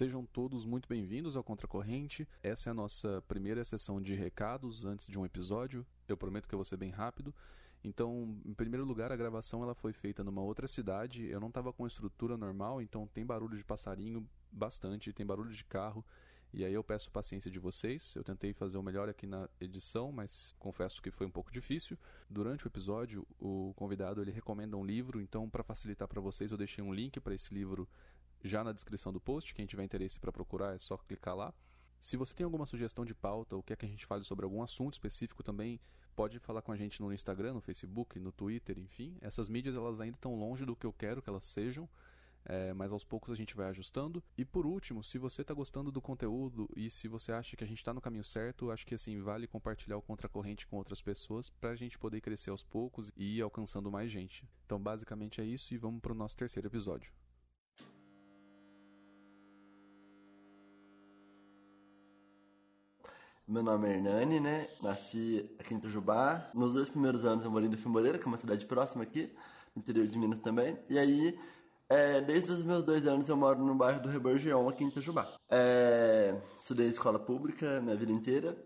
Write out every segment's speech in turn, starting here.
Sejam todos muito bem-vindos ao Contracorrente. Essa é a nossa primeira sessão de recados antes de um episódio. Eu prometo que eu vou ser bem rápido. Então, em primeiro lugar, a gravação ela foi feita numa outra cidade. Eu não estava com a estrutura normal, então tem barulho de passarinho bastante, tem barulho de carro. E aí eu peço paciência de vocês. Eu tentei fazer o melhor aqui na edição, mas confesso que foi um pouco difícil. Durante o episódio, o convidado ele recomenda um livro, então para facilitar para vocês, eu deixei um link para esse livro já na descrição do post. Quem tiver interesse para procurar é só clicar lá. Se você tem alguma sugestão de pauta ou quer que a gente fale sobre algum assunto específico também, pode falar com a gente no Instagram, no Facebook, no Twitter, enfim. Essas mídias elas ainda estão longe do que eu quero que elas sejam, é, mas aos poucos a gente vai ajustando. E por último, se você está gostando do conteúdo e se você acha que a gente está no caminho certo, acho que assim vale compartilhar o Contracorrente com outras pessoas para a gente poder crescer aos poucos e ir alcançando mais gente. Então basicamente é isso e vamos para o nosso terceiro episódio. Meu nome é Hernani, né? Nasci aqui em Itajubá. Nos dois primeiros anos eu morei em Moreira, que é uma cidade próxima aqui, no interior de Minas também. E aí, é, desde os meus dois anos eu moro no bairro do Reborgião, aqui em Itajubá. É, estudei escola pública minha vida inteira.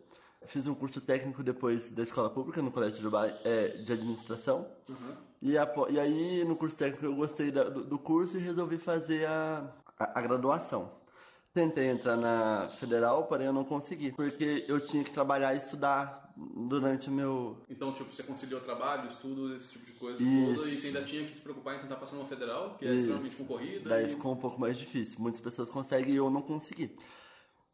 Fiz um curso técnico depois da escola pública, no Colégio de, Itajubá, é, de administração. Uhum. E, a, e, aí, no curso técnico, eu gostei da, do, do, curso e resolvi fazer a, a, a graduação. Tentei entrar na federal, porém eu não consegui, porque eu tinha que trabalhar e estudar durante o meu. Então, tipo, você conciliou trabalho, estudo, esse tipo de coisa tudo, e você ainda tinha que se preocupar em tentar passar numa federal, que é Isso. extremamente concorrida. Daí e... ficou um pouco mais difícil. Muitas pessoas conseguem e eu não consegui.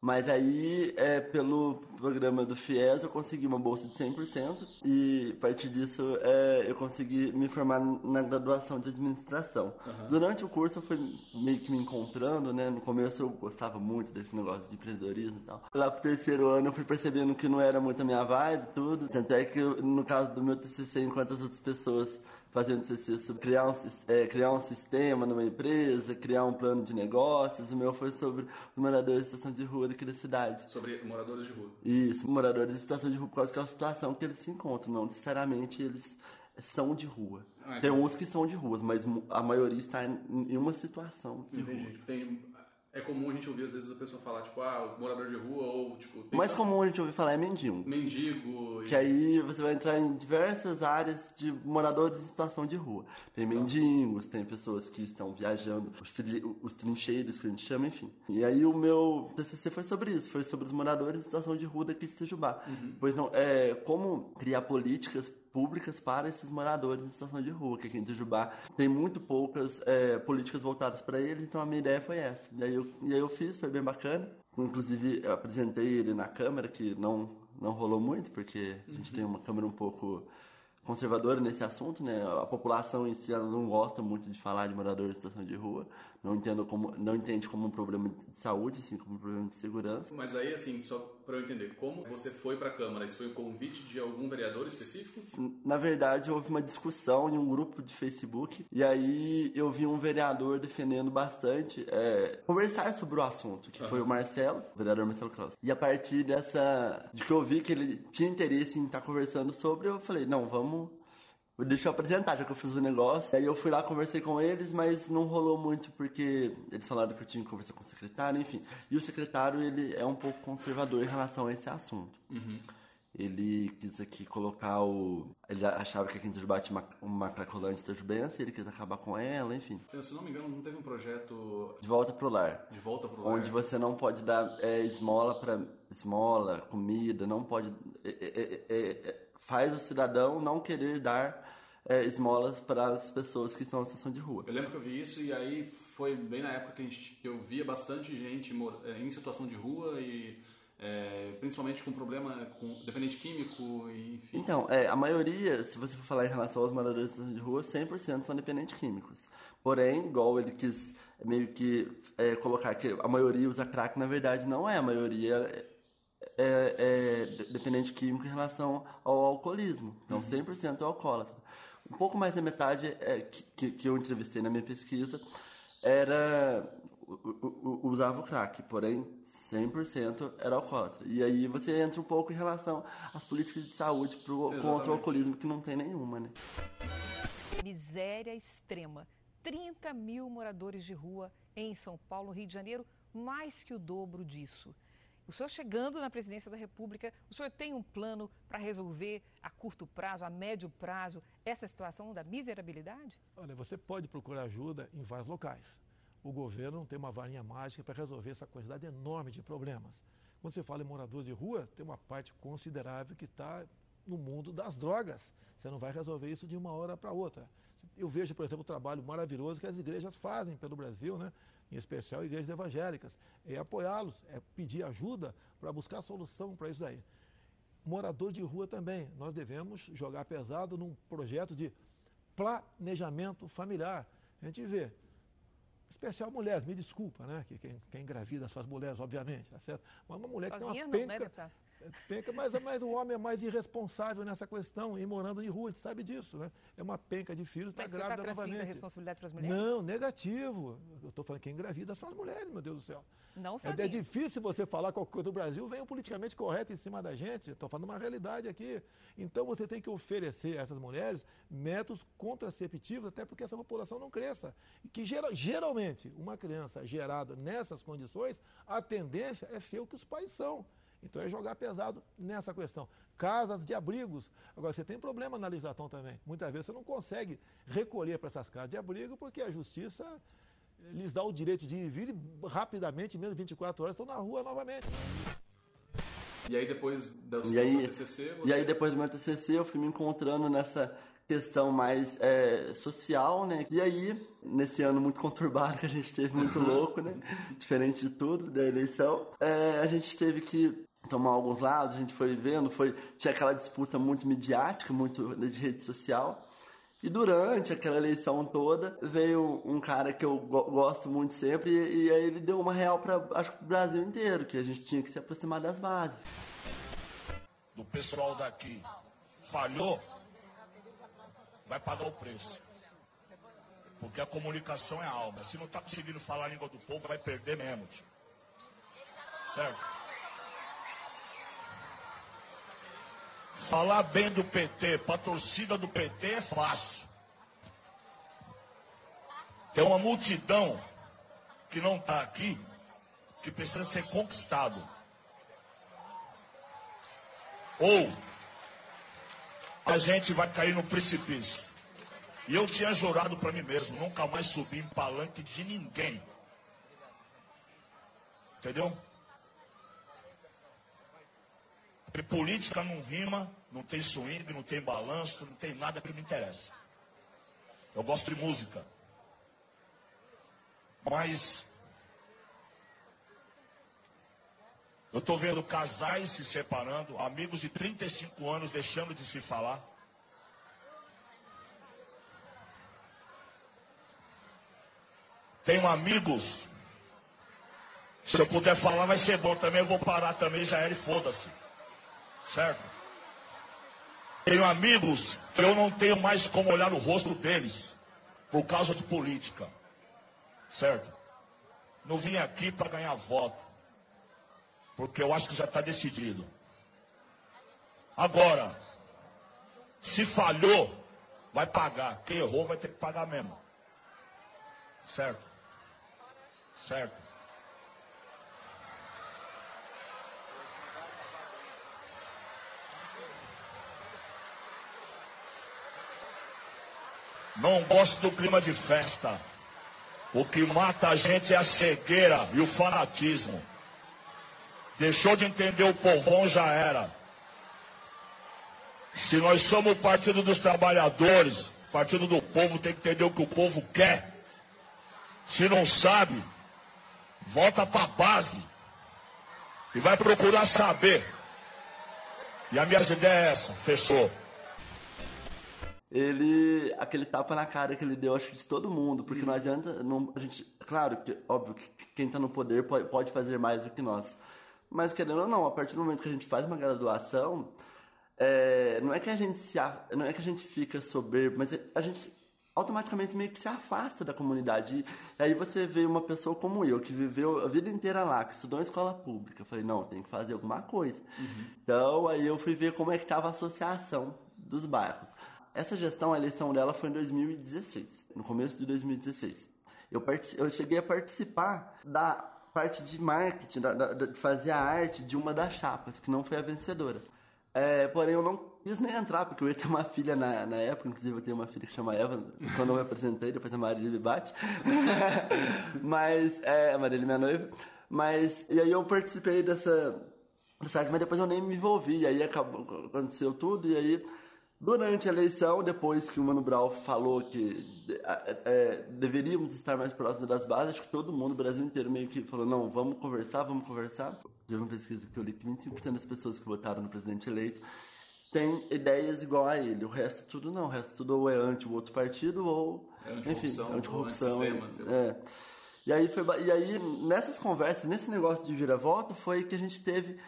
Mas aí, é, pelo programa do FIES, eu consegui uma bolsa de 100% e a partir disso é, eu consegui me formar na graduação de administração. Uhum. Durante o curso eu fui meio que me encontrando, né? No começo eu gostava muito desse negócio de empreendedorismo e tal. Lá pro terceiro ano eu fui percebendo que não era muito a minha vibe tudo. Tanto é que no caso do meu TCC, enquanto as outras pessoas fazendo TCC sobre criar um, é, criar um sistema numa empresa, criar um plano de negócios. O meu foi sobre os moradores de situação de rua daqui da cidade. Sobre moradores de rua? Isso, moradores de situação de rua por causa que é a situação que eles se encontram. Não necessariamente eles são de rua. Ah, Tem uns que são de ruas, mas a maioria está em uma situação de Entendi. rua. Tem é comum a gente ouvir às vezes a pessoa falar, tipo, ah, morador de rua ou tipo. O mais comum a gente ouvir falar é mendigo. Mendigo. Que aí você vai entrar em diversas áreas de moradores em situação de rua. Tem tá. mendigos, tem pessoas que estão viajando, os, tri, os trincheiros que a gente chama, enfim. E aí o meu TCC foi sobre isso, foi sobre os moradores em situação de rua daqui de Itajubá. Uhum. Pois não, é como criar políticas públicas para esses moradores em situação de rua, que aqui em Tijubá tem muito poucas é, políticas voltadas para eles, então a minha ideia foi essa. E aí, eu, e aí eu fiz, foi bem bacana. Inclusive, eu apresentei ele na câmera, que não, não rolou muito, porque a gente uhum. tem uma câmera um pouco conservadora nesse assunto, né? A população em si ela não gosta muito de falar de moradores em situação de rua, não entendo como não entende como um problema de saúde, assim como um problema de segurança. Mas aí assim, só para eu entender, como você foi para a câmara? Isso foi um convite de algum vereador específico? Na verdade, houve uma discussão em um grupo de Facebook e aí eu vi um vereador defendendo bastante é, conversar sobre o assunto, que uhum. foi o Marcelo, o vereador Marcelo Cross. E a partir dessa de que eu vi que ele tinha interesse em estar conversando sobre, eu falei, não, vamos. Deixa eu apresentar, já que eu fiz o negócio. Aí eu fui lá, conversei com eles, mas não rolou muito porque eles falaram que eu tinha que conversar com o secretário, enfim. E o secretário, ele é um pouco conservador em relação a esse assunto. Uhum. Ele quis aqui colocar o. Ele achava que em Itajubá tinha uma, uma cracolante itajubense, ele quis acabar com ela, enfim. Eu, se não me engano, não teve um projeto. De volta pro lar. De volta pro lar. Onde você não pode dar é, esmola para esmola, comida, não pode. É, é, é, é faz o cidadão não querer dar é, esmolas para as pessoas que estão em situação de rua. Eu lembro que eu vi isso e aí foi bem na época que, gente, que eu via bastante gente é, em situação de rua e é, principalmente com problema com dependente químico enfim. Então, é, a maioria, se você for falar em relação aos moradores de rua, 100% são dependentes químicos. Porém, igual ele quis meio que é, colocar que a maioria usa crack, na verdade não é. A maioria é, é, dependente químico em relação ao alcoolismo. Então, 100% é alcoólatra. Um pouco mais da metade é, que, que eu entrevistei na minha pesquisa era usava o crack, porém 100% era alcoólatra. E aí você entra um pouco em relação às políticas de saúde pro, contra o alcoolismo, que não tem nenhuma, né? Miséria extrema. 30 mil moradores de rua em São Paulo, Rio de Janeiro, mais que o dobro disso. O senhor chegando na presidência da República, o senhor tem um plano para resolver a curto prazo, a médio prazo, essa situação da miserabilidade? Olha, você pode procurar ajuda em vários locais. O governo tem uma varinha mágica para resolver essa quantidade enorme de problemas. Quando você fala em moradores de rua, tem uma parte considerável que está no mundo das drogas. Você não vai resolver isso de uma hora para outra. Eu vejo, por exemplo, o trabalho maravilhoso que as igrejas fazem pelo Brasil, né? Em especial igrejas evangélicas. É apoiá-los, é pedir ajuda para buscar solução para isso daí. Morador de rua também. Nós devemos jogar pesado num projeto de planejamento familiar. A gente vê, especial mulheres, me desculpa, né? Que quem, quem engravida suas mulheres, obviamente, tá certo? Mas uma mulher Sozinha que tem uma não, né, penca, mas, mas o homem é mais irresponsável nessa questão, e morando em rua, a gente sabe disso, né? É uma penca de filhos, está está grávida a novamente. responsabilidade para as mulheres? Não, negativo. Eu estou falando que quem engravida são as mulheres, meu Deus do céu. Não É, é difícil você falar qualquer coisa do Brasil, vem o politicamente correto em cima da gente. Estou falando uma realidade aqui. Então você tem que oferecer a essas mulheres métodos contraceptivos, até porque essa população não cresça. E que gera- geralmente, uma criança gerada nessas condições, a tendência é ser o que os pais são. Então é jogar pesado nessa questão. Casas de abrigos. Agora, você tem problema na legislação também. Muitas vezes você não consegue recolher para essas casas de abrigo porque a justiça eh, lhes dá o direito de ir e vir e rapidamente, em menos de 24 horas, estão na rua novamente. E aí depois E sua aí, TCC, e aí depois do meu TCC eu fui me encontrando nessa questão mais é, social, né? E aí, nesse ano muito conturbado que a gente teve, muito louco, né? Diferente de tudo da eleição, é, a gente teve que tomar alguns lados, a gente foi vendo, foi tinha aquela disputa muito midiática, muito de rede social. E durante aquela eleição toda, veio um cara que eu go- gosto muito sempre, e, e aí ele deu uma real para acho pro Brasil inteiro, que a gente tinha que se aproximar das bases. do pessoal daqui falhou, vai pagar o preço. Porque a comunicação é alma. Se não está conseguindo falar a língua do povo, vai perder mesmo, tio. Certo? Falar bem do PT para torcida do PT é fácil. Tem uma multidão que não está aqui, que precisa ser conquistado. Ou a gente vai cair no precipício. E eu tinha jurado para mim mesmo, nunca mais subir em palanque de ninguém. Entendeu? Porque política não rima, não tem swing, não tem balanço, não tem nada que me interessa. Eu gosto de música. Mas eu estou vendo casais se separando, amigos de 35 anos deixando de se falar. Tenho amigos. Se eu puder falar, vai ser bom também. Eu vou parar também, já era e foda-se. Certo? Tenho amigos que eu não tenho mais como olhar no rosto deles por causa de política. Certo? Não vim aqui para ganhar voto. Porque eu acho que já está decidido. Agora, se falhou, vai pagar. Quem errou vai ter que pagar mesmo. Certo? Certo? Não gosto do clima de festa. O que mata a gente é a cegueira e o fanatismo. Deixou de entender o povão, já era. Se nós somos o partido dos trabalhadores, o partido do povo tem que entender o que o povo quer. Se não sabe, volta para a base e vai procurar saber. E a minha ideia é essa, fechou. Ele aquele tapa na cara que ele deu acho que de todo mundo porque não adianta não, a gente claro que óbvio que quem está no poder pode, pode fazer mais do que nós mas querendo ou não a partir do momento que a gente faz uma graduação é, não é que a gente se não é que a gente fica soberbo mas a gente automaticamente meio que se afasta da comunidade e aí você vê uma pessoa como eu que viveu a vida inteira lá que estudou em escola pública eu falei não tem que fazer alguma coisa. Então aí eu fui ver como é que estava a associação dos bairros essa gestão, a eleição dela foi em 2016, no começo de 2016. Eu, eu cheguei a participar da parte de marketing, da, da, de fazer a arte de uma das chapas, que não foi a vencedora. É, porém, eu não quis nem entrar, porque eu ia ter uma filha na, na época, inclusive eu tenho uma filha que chama Eva, quando eu me apresentei, depois a Marília me bate. mas, é, a Marília é minha noiva. Mas, e aí eu participei dessa, dessa arte, mas depois eu nem me envolvi, e aí acabou, aconteceu tudo, e aí Durante a eleição, depois que o Mano Brown falou que é, é, deveríamos estar mais próximos das bases, acho que todo mundo, o Brasil inteiro, meio que falou: não, vamos conversar, vamos conversar. Teve uma pesquisa que eu li que 25% das pessoas que votaram no presidente eleito têm ideias igual a ele. O resto tudo não. O resto tudo ou é anti o outro partido ou. É enfim, anticorrupção. Anti é. E aí, foi, e aí, nessas conversas, nesse negócio de vira-voto, foi que a gente teve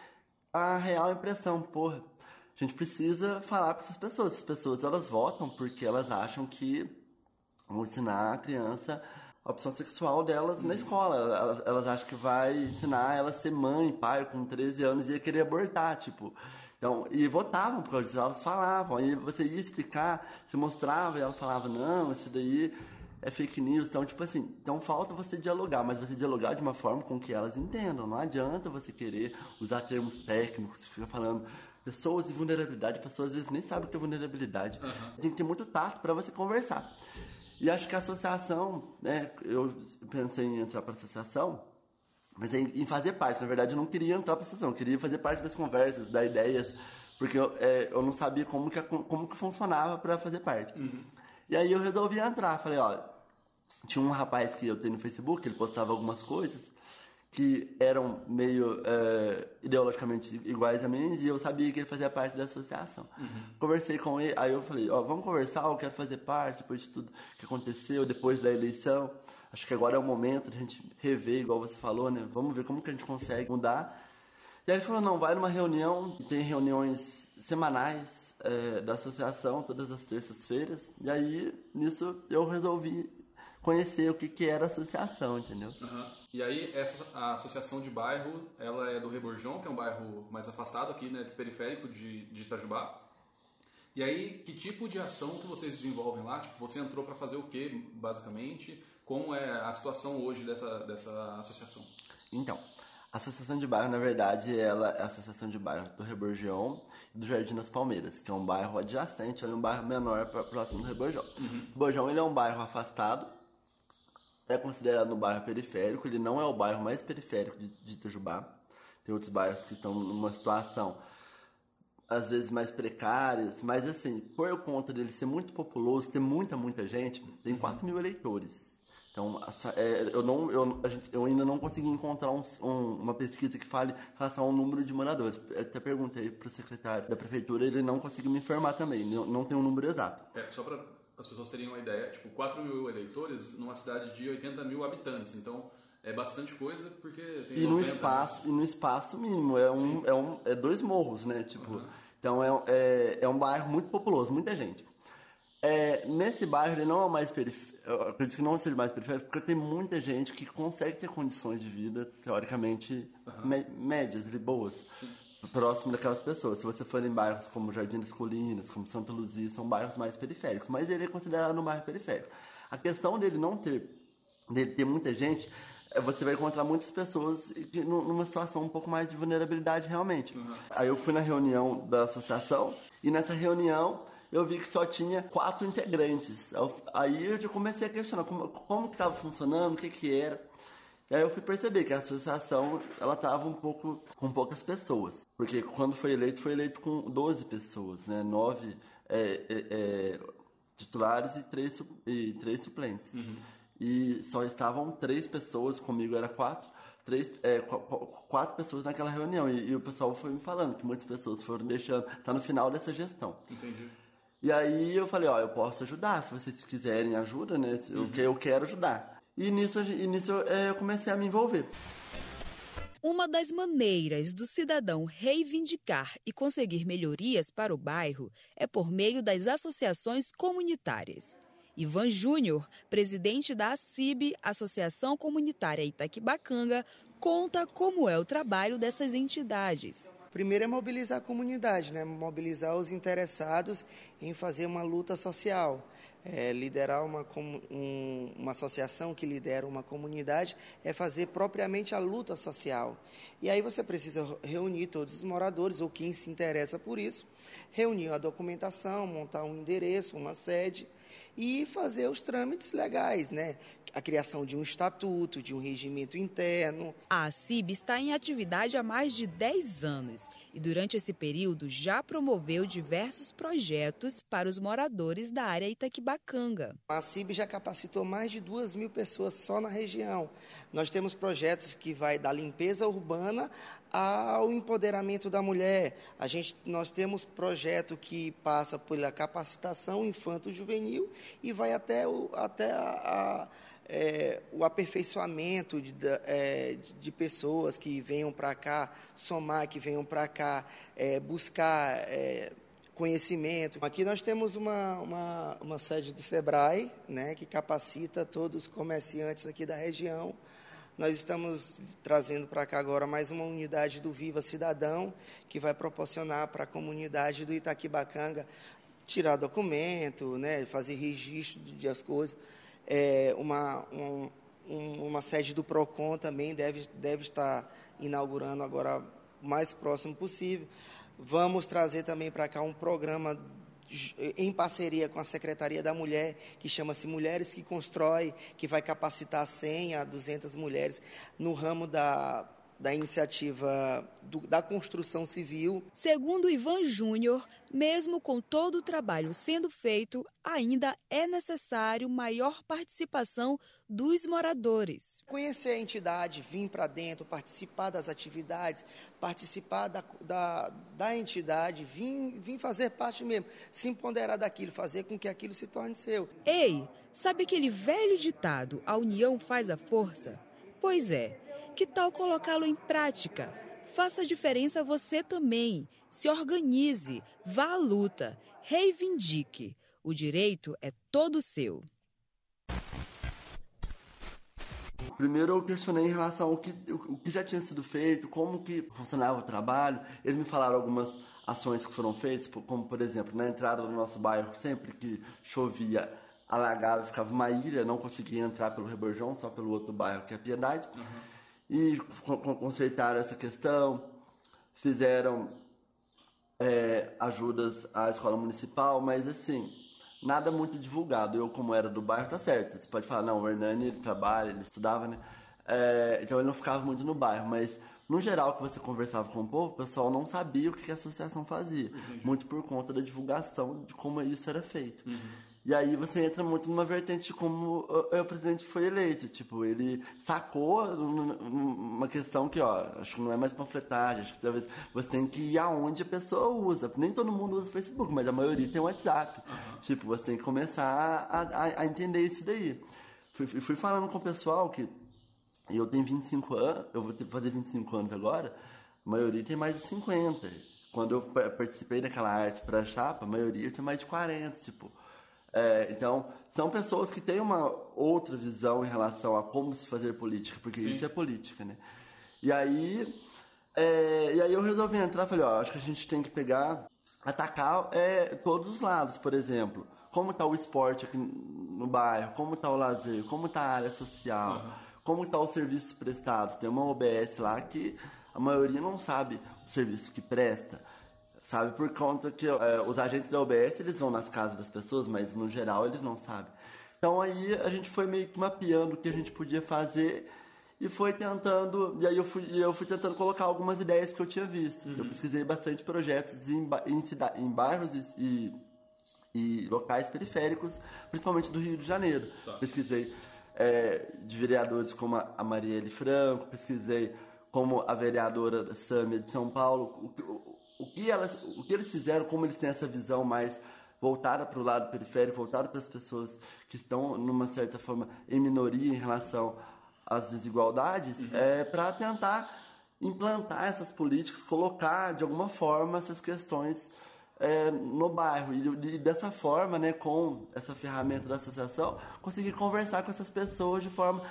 a real impressão, porra a gente precisa falar para essas pessoas. Essas pessoas elas votam porque elas acham que vão ensinar a criança a opção sexual delas na escola. Elas, elas acham que vai ensinar ela a ser mãe, pai, com 13 anos e ia querer abortar, tipo. Então, e votavam, porque elas falavam, aí você ia explicar, você mostrava e ela falava, não, isso daí é fake news. Então, tipo assim, então falta você dialogar, mas você dialogar de uma forma com que elas entendam. Não adianta você querer usar termos técnicos, ficar falando pessoas e vulnerabilidade, pessoas às vezes nem sabem o que é vulnerabilidade. Uhum. Tem que ter muito tato para você conversar. E acho que a associação, né, eu pensei em entrar para a associação, mas em, em, fazer parte. Na verdade, eu não queria entrar para a associação, eu queria fazer parte das conversas, dar ideias, porque eu, é, eu não sabia como que, como que funcionava para fazer parte. Uhum. E aí eu resolvi entrar. Falei, olha, tinha um rapaz que eu tenho no Facebook, ele postava algumas coisas, que eram meio é, ideologicamente iguais a mim e eu sabia que ele fazia parte da associação. Uhum. Conversei com ele, aí eu falei, ó, oh, vamos conversar, eu quero fazer parte depois de tudo que aconteceu, depois da eleição. Acho que agora é o momento de a gente rever, igual você falou, né? Vamos ver como que a gente consegue mudar. E aí ele falou, não, vai numa reunião, tem reuniões semanais é, da associação, todas as terças-feiras. E aí, nisso, eu resolvi conhecer o que, que era associação, entendeu? Uhum. E aí, essa, a associação de bairro, ela é do Reborjão, que é um bairro mais afastado aqui, né, periférico de, de Itajubá. E aí, que tipo de ação que vocês desenvolvem lá? Tipo, você entrou para fazer o quê, basicamente? Como é a situação hoje dessa, dessa associação? Então, a Associação de Bairro, na verdade, ela é a Associação de Bairro do Reborgião e do Jardim das Palmeiras, que é um bairro adjacente, é um bairro menor próximo do Reborgião. Uhum. O Reborgião ele é um bairro afastado, é considerado um bairro periférico, ele não é o bairro mais periférico de, de Itajubá. Tem outros bairros que estão numa situação às vezes mais precárias, mas assim, por conta dele ser muito populoso, ter muita, muita gente, tem 4 mil eleitores. Então, é, eu, não, eu, gente, eu ainda não consegui encontrar um, um, uma pesquisa que fale em relação ao número de moradores. Eu até perguntei para o secretário da prefeitura, ele não conseguiu me informar também, não, não tem um número exato. É, só para as pessoas terem uma ideia, tipo, 4 mil eleitores numa cidade de 80 mil habitantes. Então, é bastante coisa porque tem e 90, no espaço né? E no espaço mínimo, é, um, é, um, é dois morros, né? Tipo, uhum. Então, é, é, é um bairro muito populoso, muita gente. É, nesse bairro, ele não é mais periférico, eu acredito que não seja mais periférico, porque tem muita gente que consegue ter condições de vida, teoricamente, uhum. médias e boas. Sim próximo daquelas pessoas. Se você for em bairros como Jardim das Colinas, como Santa Luzia, são bairros mais periféricos, mas ele é considerado um bairro periférico. A questão dele não ter, dele ter muita gente, é você vai encontrar muitas pessoas numa situação um pouco mais de vulnerabilidade realmente. Uhum. Aí eu fui na reunião da associação e nessa reunião eu vi que só tinha quatro integrantes. Aí eu já comecei a questionar como, como que estava funcionando, o que que era. E aí eu fui perceber que a associação, ela tava um pouco com poucas pessoas. Porque quando foi eleito, foi eleito com 12 pessoas, né? Nove é, é, é, titulares e três, e três suplentes. Uhum. E só estavam três pessoas, comigo era quatro, três, é, quatro pessoas naquela reunião. E, e, o pessoal foi me falando que muitas pessoas foram deixando. Tá no final dessa gestão. Entendi. E aí eu falei, ó, eu posso ajudar, se vocês quiserem ajuda, né? Uhum. Eu, eu quero ajudar. E nisso, e nisso é, eu comecei a me envolver. Uma das maneiras do cidadão reivindicar e conseguir melhorias para o bairro é por meio das associações comunitárias. Ivan Júnior, presidente da ACIB, Associação Comunitária Itaquibacanga, conta como é o trabalho dessas entidades. Primeiro é mobilizar a comunidade, né? mobilizar os interessados em fazer uma luta social É, liderar uma, um, uma associação que lidera uma comunidade é fazer propriamente a luta social. E aí você precisa reunir todos os moradores ou quem se interessa por isso, reunir a documentação, montar um endereço, uma sede e fazer os trâmites legais, né? A criação de um estatuto, de um regimento interno. A CIB está em atividade há mais de 10 anos e, durante esse período, já promoveu diversos projetos para os moradores da área Itaquibacanga. A CIB já capacitou mais de 2 mil pessoas só na região. Nós temos projetos que vai da limpeza urbana ao empoderamento da mulher. A gente, nós temos projeto que passa pela capacitação infanto-juvenil e vai até, o, até a, a é, o aperfeiçoamento de, é, de, pessoas que venham para cá somar, que venham para cá é, buscar é, conhecimento. Aqui nós temos uma, uma, uma, sede do SEBRAE, né, que capacita todos os comerciantes aqui da região. Nós estamos trazendo para cá agora mais uma unidade do Viva Cidadão, que vai proporcionar para a comunidade do Itaquibacanga tirar documento, né, fazer registro de as coisas. É, uma, um, uma sede do PROCON também deve, deve estar inaugurando agora o mais próximo possível. Vamos trazer também para cá um programa em parceria com a Secretaria da Mulher, que chama-se Mulheres que Constrói, que vai capacitar 100 a 200 mulheres no ramo da da iniciativa do, da construção civil. Segundo Ivan Júnior, mesmo com todo o trabalho sendo feito, ainda é necessário maior participação dos moradores. Conhecer a entidade, vir para dentro, participar das atividades, participar da, da, da entidade, vir, vir fazer parte mesmo, se empoderar daquilo, fazer com que aquilo se torne seu. Ei, sabe aquele velho ditado, a união faz a força? Pois é, que tal colocá-lo em prática? Faça a diferença você também. Se organize, vá à luta, reivindique. O direito é todo seu. Primeiro eu questionei em relação ao que, o que já tinha sido feito, como que funcionava o trabalho. Eles me falaram algumas ações que foram feitas, como por exemplo, na entrada do nosso bairro, sempre que chovia, alagava, ficava uma ilha, não conseguia entrar pelo Reborjão, só pelo outro bairro que é a Piedade. Uhum e consertaram essa questão, fizeram é, ajudas à escola municipal, mas assim, nada muito divulgado. Eu, como era do bairro, tá certo. Você pode falar, não, o Hernani ele trabalha, ele estudava, né? É, então ele não ficava muito no bairro, mas no geral que você conversava com o povo, o pessoal não sabia o que a associação fazia. Entendi. Muito por conta da divulgação de como isso era feito. Uhum. E aí você entra muito numa vertente de como o, presidente foi eleito. Tipo, ele sacou uma questão que, ó, acho que não é mais panfletagem, acho que talvez você tem que ir aonde a pessoa usa. Nem todo mundo usa Facebook, mas a maioria tem WhatsApp. Uhum. Tipo, você tem que começar a, a, a entender isso daí. Fui, fui falando com o pessoal que eu tenho 25 anos, eu vou fazer 25 anos agora, a maioria tem mais de 50. Quando eu participei daquela arte para chapa, a maioria tinha mais de 40, tipo. É, então, são pessoas que têm uma outra visão em relação a como se fazer política, porque Sim. isso é política, né? E aí, é, e aí eu resolvi entrar, falei, ó, acho que a gente tem que pegar, atacar é, todos os lados, por exemplo, como está o esporte aqui no bairro, como está o lazer, como está a área social, uhum. como está os serviços prestados. Tem uma OBS lá que a maioria não sabe o serviço que presta sabe? Por conta que é, os agentes da OBS, eles vão nas casas das pessoas, mas no geral eles não sabem. Então aí a gente foi meio que mapeando o que a gente podia fazer e foi tentando, e aí eu fui, eu fui tentando colocar algumas ideias que eu tinha visto. Uhum. Eu pesquisei bastante projetos em, em, em bairros e, e, locais periféricos, principalmente do Rio de Janeiro. Tá. Pesquisei é, de vereadores como a Marielle Franco, pesquisei como a vereadora Sâmia de São Paulo, o, o que, elas, o que eles fizeram, como eles têm essa visão mais voltada para o lado periférico, voltada para as pessoas que estão, numa certa forma, em minoria em relação às desigualdades, uhum. é para tentar implantar essas políticas, colocar de alguma forma essas questões é, no bairro e, e, dessa forma, né, com essa ferramenta da associação, conseguir conversar com essas pessoas de forma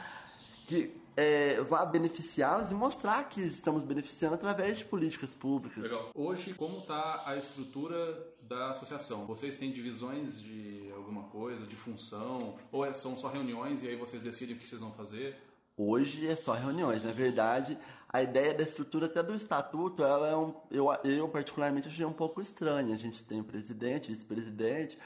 que é, vá beneficiá-las e mostrar que estamos beneficiando através de políticas públicas. Legal. Hoje, como está a estrutura da associação? Vocês têm divisões de alguma coisa, de função? Ou é, são só reuniões e aí vocês decidem o que vocês vão fazer? Hoje é só reuniões. Na verdade, a ideia da estrutura até do estatuto, ela é um, eu, eu particularmente achei um pouco estranha. A gente tem presidente, vice-presidente,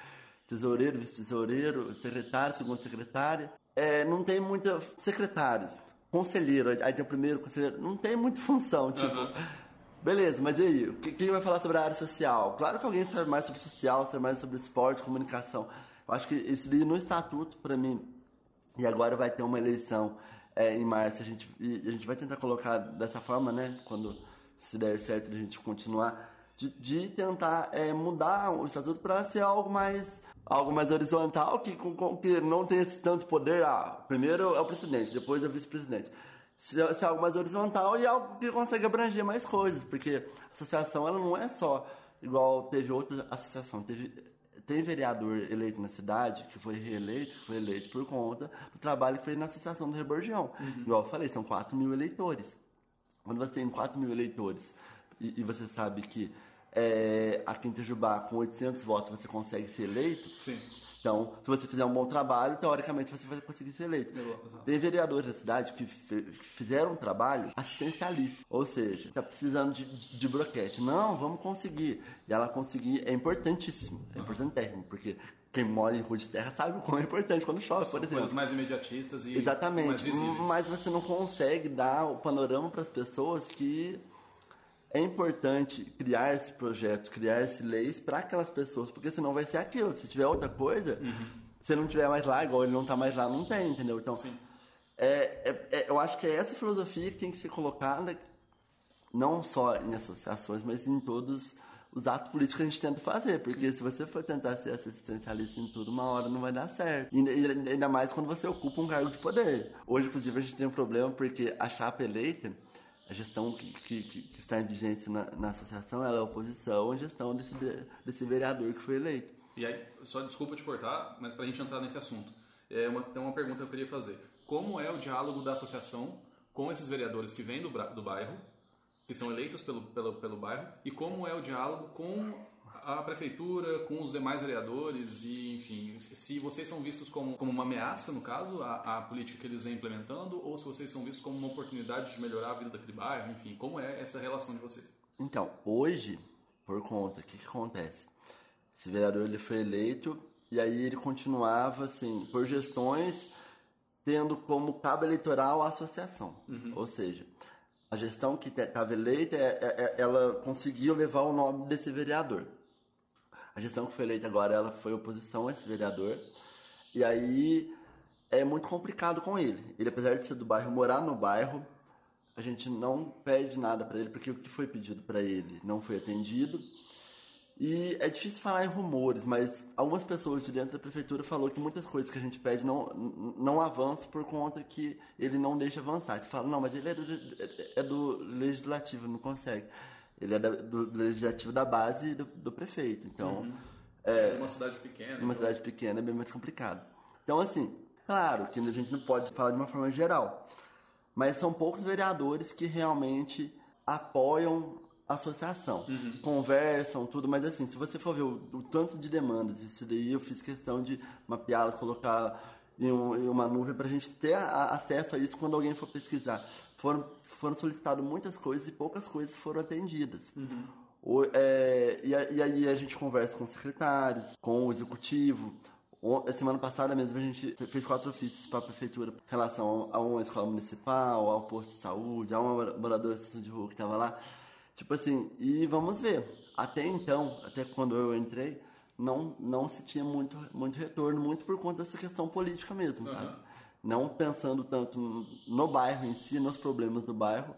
tesoureiro, vice-tesoureiro, secretário, segundo secretária. É, não tem muita secretário, conselheiro, aí tem o primeiro conselheiro, não tem muita função, tipo. Uhum. Beleza, mas e aí? Quem vai falar sobre a área social? Claro que alguém sabe mais sobre social, sabe mais sobre esporte, comunicação. Eu acho que isso daí no estatuto, para mim, e agora vai ter uma eleição é, em março, a gente, a gente vai tentar colocar dessa forma, né? Quando se der certo a gente continuar, de, de tentar é, mudar o estatuto para ser algo mais algo mais horizontal, que, com, que não esse tanto poder. Ah, primeiro é o presidente, depois é o vice-presidente. Se, se é algo mais horizontal e algo que consegue abranger mais coisas, porque a associação ela não é só igual teve outra associação, teve tem vereador eleito na cidade, que foi reeleito, que foi eleito por conta do trabalho que fez na Associação do Reborgião. Uhum. Igual eu falei, são 4 mil eleitores. Quando você tem 4 mil eleitores e, e você sabe que é, aqui em Tejubá, com 800 votos, você consegue ser eleito. Sim. Então, se você fizer um bom trabalho, teoricamente você vai conseguir ser eleito. Tem vereadores da cidade que, fizeram um trabalho assistencialista, ou seja, está precisando de, de, de, broquete. Não, vamos conseguir. E ela conseguir é importantíssimo, é importantíssimo, porque quem mora em rua de terra sabe o quão é importante quando chove, por exemplo. Mais imediatistas e Exatamente, mais visíveis. mas você não consegue dar o panorama para as pessoas que é importante criar esse projeto, criar esse leis para aquelas pessoas, porque senão vai ser aquilo. Se tiver outra coisa, uhum. se não tiver mais lá, igual ele não está mais lá, não tem, entendeu? Então, é, é, é, eu acho que é essa filosofia que tem que ser colocada, não só em associações, mas em todos os atos políticos que a gente tenta fazer, porque se você for tentar ser assistencialista em tudo, uma hora não vai dar certo. E ainda mais quando você ocupa um cargo de poder. Hoje, inclusive, a gente tem um problema porque a chapa eleita a gestão que, que, que, está em vigência na, na associação ela é oposição à gestão desse, desse vereador que foi eleito. E aí, só desculpa te cortar, mas para a gente entrar nesse assunto, é uma, tem uma pergunta que eu queria fazer. Como é o diálogo da associação com esses vereadores que vêm do, do bairro, que são eleitos pelo, pelo, pelo bairro, e como é o diálogo com a prefeitura, com os demais vereadores e, enfim, se vocês são vistos como, como uma ameaça, no caso, a, a política que eles vêm implementando, ou se vocês são vistos como uma oportunidade de melhorar a vida daquele bairro, enfim, como é essa relação de vocês? Então, hoje, por conta, o que, que acontece? Esse vereador ele foi eleito e aí ele continuava, assim, por gestões, tendo como cabo eleitoral a associação. Uhum. Ou seja, a gestão que estava eleita, é, é, é, ela conseguiu levar o nome desse vereador. A gestão que foi eleita agora, ela foi oposição a esse vereador. E aí é muito complicado com ele. Ele, apesar de ser do bairro, morar no bairro, a gente não pede nada para ele, porque o que foi pedido para ele não foi atendido. E é difícil falar em rumores, mas algumas pessoas de dentro da prefeitura falou que muitas coisas que a gente pede não, não avançam por conta que ele não deixa avançar. Você fala, não, mas ele é do, é do legislativo, não consegue. Ele é da, do legislativo da base do, do prefeito. Então. Uhum. É, uma cidade pequena. Uma então... cidade pequena é bem mais complicado. Então, assim, claro que a gente não pode falar de uma forma geral. Mas são poucos vereadores que realmente apoiam a associação. Uhum. Conversam, tudo, mas assim, se você for ver o, o, tanto de demandas, isso daí eu fiz questão de mapeá-las, colocar em, um, em, uma nuvem para a gente ter a, acesso a isso quando alguém for pesquisar foram, foram solicitadas muitas coisas e poucas coisas foram atendidas. Uhum. O, é, e, e, aí a gente conversa com os secretários, com o executivo. A semana passada mesmo a gente fez quatro ofícios para a prefeitura em relação a uma escola municipal, ao posto de saúde, a uma moradora de rua que estava lá. Tipo assim, e vamos ver. Até então, até quando eu entrei, não, não se tinha muito, muito retorno, muito por conta dessa questão política mesmo, uhum. sabe? Não pensando tanto no bairro em si, nos problemas do bairro,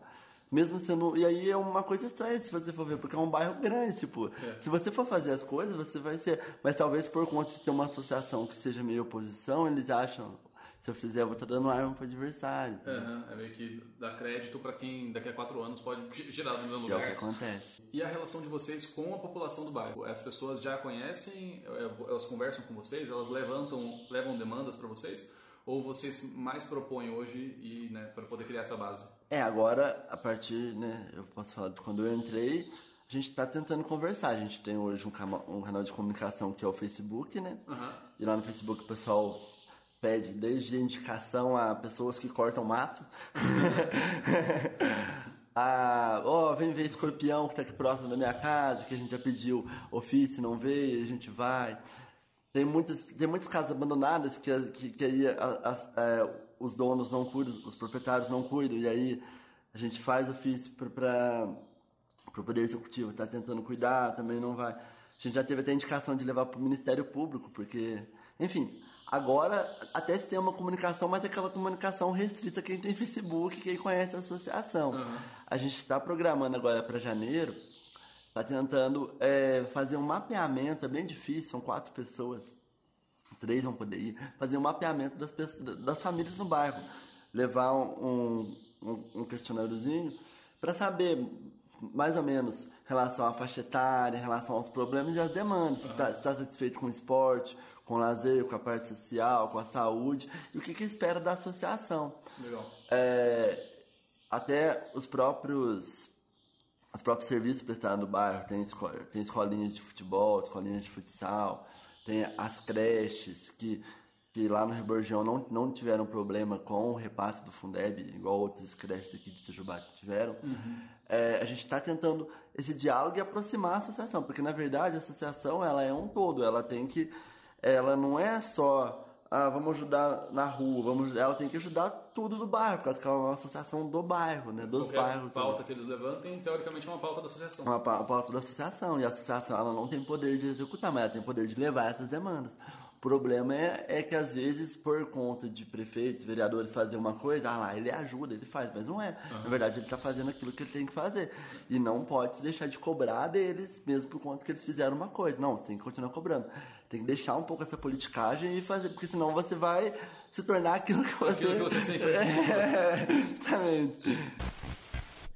mesmo sendo. E aí é uma coisa estranha se você for ver, porque é um bairro grande, tipo, é. se você for fazer as coisas, você vai ser. Mas talvez por conta de ter uma associação que seja meio oposição, eles acham. Se eu fizer, eu vou estar dando arma para adversário. Uhum, é meio que dá crédito para quem daqui a quatro anos pode girar no meu lugar. É o que acontece. E a relação de vocês com a população do bairro? As pessoas já conhecem, é, elas conversam com vocês, elas levantam, levam demandas para vocês? Ou vocês mais propõem hoje e né, para poder criar essa base? É, agora, a partir, né, eu posso falar de quando eu entrei, A gente está tentando conversar. A gente tem hoje um, cama- um canal de comunicação que é o Facebook, né? E lá no Facebook o pessoal pede desde indicação a pessoas que cortam mato. a, ó, vem ver escorpião que tá aqui próximo da minha casa, que a gente já pediu ofício, não veio, a gente vai. Tem muitas, tem muitas casas abandonadas que, que, que aí as- é, os donos não cuidam, os proprietários não cuidam, e aí a gente faz ofício para o Poder Executivo, está tentando cuidar, também não vai. A gente já teve até indicação de levar para o Ministério Público, porque, enfim, agora até se tem uma comunicação, mas é aquela comunicação restrita quem tem Facebook, quem conhece a associação. A gente está programando agora para janeiro Tá tentando é, fazer um mapeamento, é bem difícil, são quatro pessoas, três vão poder ir, fazer um mapeamento das, pessoas, das famílias no bairro. Levar um, um, um questionáriozinho para saber mais ou menos em relação à faixa etária, em relação aos problemas e às demandas. Se está satisfeito com o esporte, com o lazer, com a parte social, com a saúde, e o que, que espera da associação. Legal. É, até os próprios os próprios serviços prestados no bairro, tem, esco tem escolinhas de futebol, escolinhas de futsal, tem as creches que, que lá no Reborgião não, não tiveram problema com o repasse do Fundeb, igual outras creches aqui de Sejubá tiveram. É, a gente está tentando esse diálogo e aproximar a associação, porque na verdade a associação ela é um todo, ela tem que, ela não é só ah, vamos ajudar na rua, vamos, ela tem que ajudar tudo do bairro, por causa que ela é uma associação do bairro, né, dos Qualquer bairros. pauta também. que eles levantem, teoricamente, é uma pauta da associação. Uma pa- pauta da associação, e a associação ela não tem poder de executar, mas ela tem poder de levar essas demandas. O problema é, é que às vezes, por conta de prefeitos, vereadores fazer uma coisa, ah lá, ele ajuda, ele faz, mas não é. Na verdade, ele está fazendo aquilo que ele tem que fazer. E não pode se deixar de cobrar deles, mesmo por conta que eles fizeram uma coisa. Não, você tem que continuar cobrando. Tem que deixar um pouco essa politicagem e fazer, porque senão você vai se tornar aquilo que você. Aquilo que você sempre foi. É, exatamente.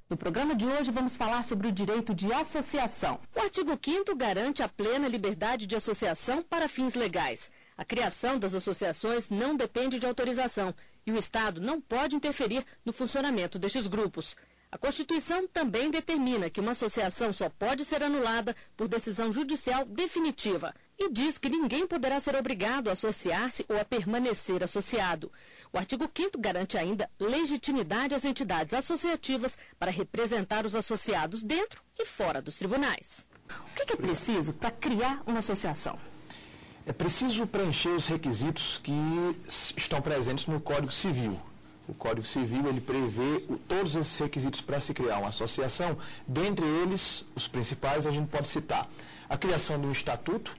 No programa de hoje vamos falar sobre o direito de associação. O artigo 5 garante a plena liberdade de associação para fins legais. A criação das associações não depende de autorização e o Estado não pode interferir no funcionamento destes grupos. A Constituição também determina que uma associação só pode ser anulada por decisão judicial definitiva e diz que ninguém poderá ser obrigado a associar-se ou a permanecer associado. O artigo 5 garante ainda legitimidade às entidades associativas para representar os associados dentro e fora dos tribunais. O que é preciso para criar uma associação? É preciso preencher os requisitos que estão presentes no Código Civil. O Código Civil ele prevê todos esses requisitos para se criar uma associação. Dentre eles, os principais a gente pode citar a criação de um estatuto,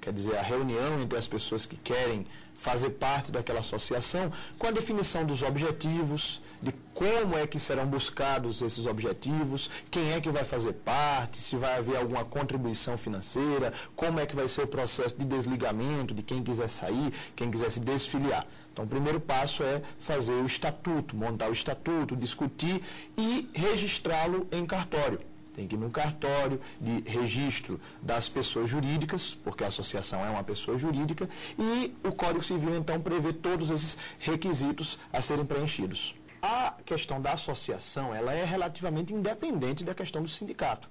quer dizer, a reunião entre as pessoas que querem fazer parte daquela associação, com a definição dos objetivos, de como é que serão buscados esses objetivos, quem é que vai fazer parte, se vai haver alguma contribuição financeira, como é que vai ser o processo de desligamento de quem quiser sair, quem quiser se desfiliar. Então, o primeiro passo é fazer o estatuto, montar o estatuto, discutir e registrá-lo em cartório. Tem que ir no cartório de registro das pessoas jurídicas, porque a associação é uma pessoa jurídica, e o Código Civil, então, prevê todos esses requisitos a serem preenchidos. A questão da associação, ela é relativamente independente da questão do sindicato.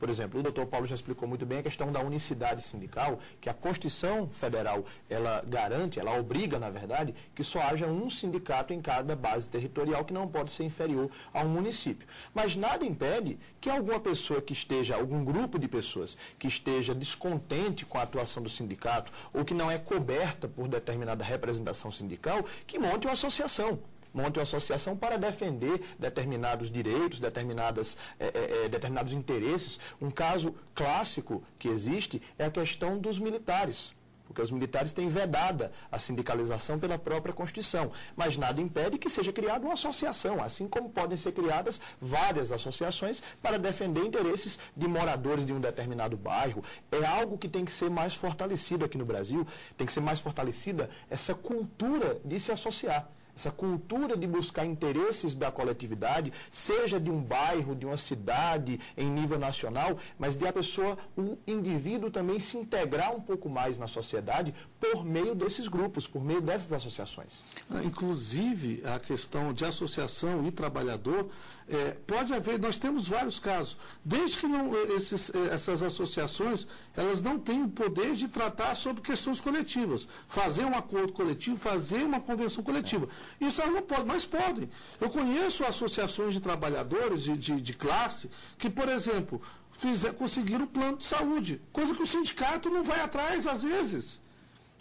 Por exemplo, o doutor Paulo já explicou muito bem a questão da unicidade sindical, que a Constituição Federal, ela garante, ela obriga, na verdade, que só haja um sindicato em cada base territorial que não pode ser inferior a um município. Mas nada impede que alguma pessoa que esteja, algum grupo de pessoas que esteja descontente com a atuação do sindicato ou que não é coberta por determinada representação sindical, que monte uma associação monte uma associação para defender determinados direitos, determinadas, eh, eh, determinados interesses. Um caso clássico que existe é a questão dos militares. Porque os militares têm vedada a sindicalização pela própria Constituição. Mas nada impede que seja criada uma associação, assim como podem ser criadas várias associações para defender interesses de moradores de um determinado bairro. É algo que tem que ser mais fortalecido aqui no Brasil, tem que ser mais fortalecida essa cultura de se associar essa cultura de buscar interesses da coletividade, seja de um bairro, de uma cidade, em nível nacional, mas de a pessoa, o indivíduo também se integrar um pouco mais na sociedade por meio desses grupos, por meio dessas associações. Ah, inclusive, a questão de associação e trabalhador, é, pode haver, nós temos vários casos, desde que não, esses, essas associações, elas não têm o poder de tratar sobre questões coletivas, fazer um acordo coletivo, fazer uma convenção coletiva. Isso elas não podem, mas podem. Eu conheço associações de trabalhadores de, de, de classe que, por exemplo, fizer, conseguiram plano de saúde, coisa que o sindicato não vai atrás às vezes.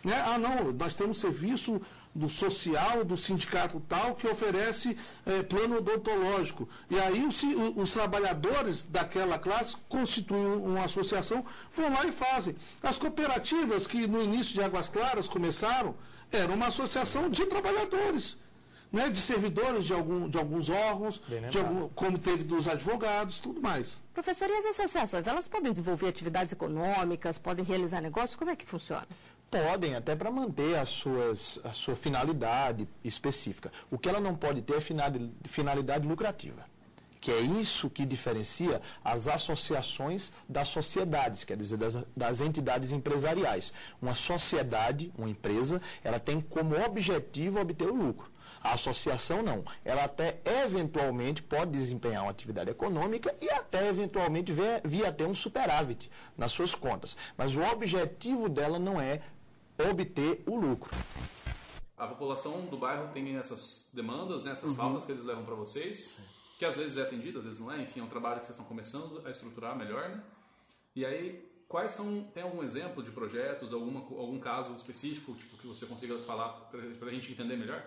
Né? Ah, não, nós temos serviço do social, do sindicato tal, que oferece é, plano odontológico. E aí os, os, trabalhadores daquela classe constituem uma associação, vão lá e fazem. As cooperativas que no início de Águas Claras começaram, era uma associação de trabalhadores. Né, de servidores de, algum, de alguns órgãos, de algum, como teve dos advogados, tudo mais. Professor, e as associações, elas podem desenvolver atividades econômicas, podem realizar negócios? Como é que funciona? Podem, até para manter as suas, a sua finalidade específica. O que ela não pode ter é finalidade lucrativa que é isso que diferencia as associações das sociedades, quer dizer, das, das, entidades empresariais. Uma sociedade, uma empresa, ela tem como objetivo obter o lucro. A associação não. Ela até eventualmente pode desempenhar uma atividade econômica e até eventualmente vir, vir ter um superávit nas suas contas. Mas o objetivo dela não é obter o lucro. A população do bairro tem essas demandas, né, essas uhum. pautas que eles levam para vocês, que às vezes é atendido, às vezes não é. Enfim, é um trabalho que vocês estão começando a estruturar melhor, né? E aí, quais são, tem algum exemplo de projetos, alguma, algum caso específico tipo, que você consiga falar para a gente entender melhor?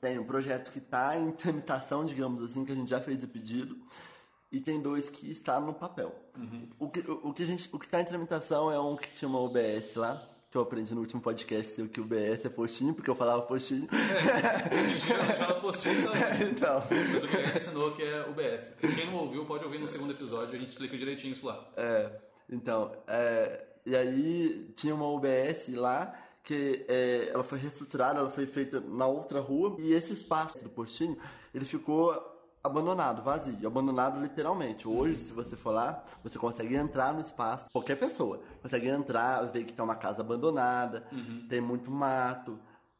Tem um projeto que está em tramitação, digamos assim, que a gente já fez o pedido, e tem dois que está no papel. Uhum. O que o, o que a gente o que está em tramitação é um que tinha uma OBS lá, que eu aprendi no último podcast que o BS é postinho, porque eu falava postinho. É, a gente fala postinho, sabe? então. Mas o Guilherme ensinou que é o BS. Quem não ouviu, pode ouvir no segundo episódio, a gente explica direitinho isso lá. É, então, é, e aí tinha uma UBS lá, que é, ela foi reestruturada, ela foi feita na outra rua, e esse espaço do postinho, ele ficou abandonado, vazio, abandonado literalmente. Hoje, se você for lá, você consegue entrar no espaço, qualquer pessoa consegue entrar, ver que tem uma casa abandonada, uhum. tem muito mato,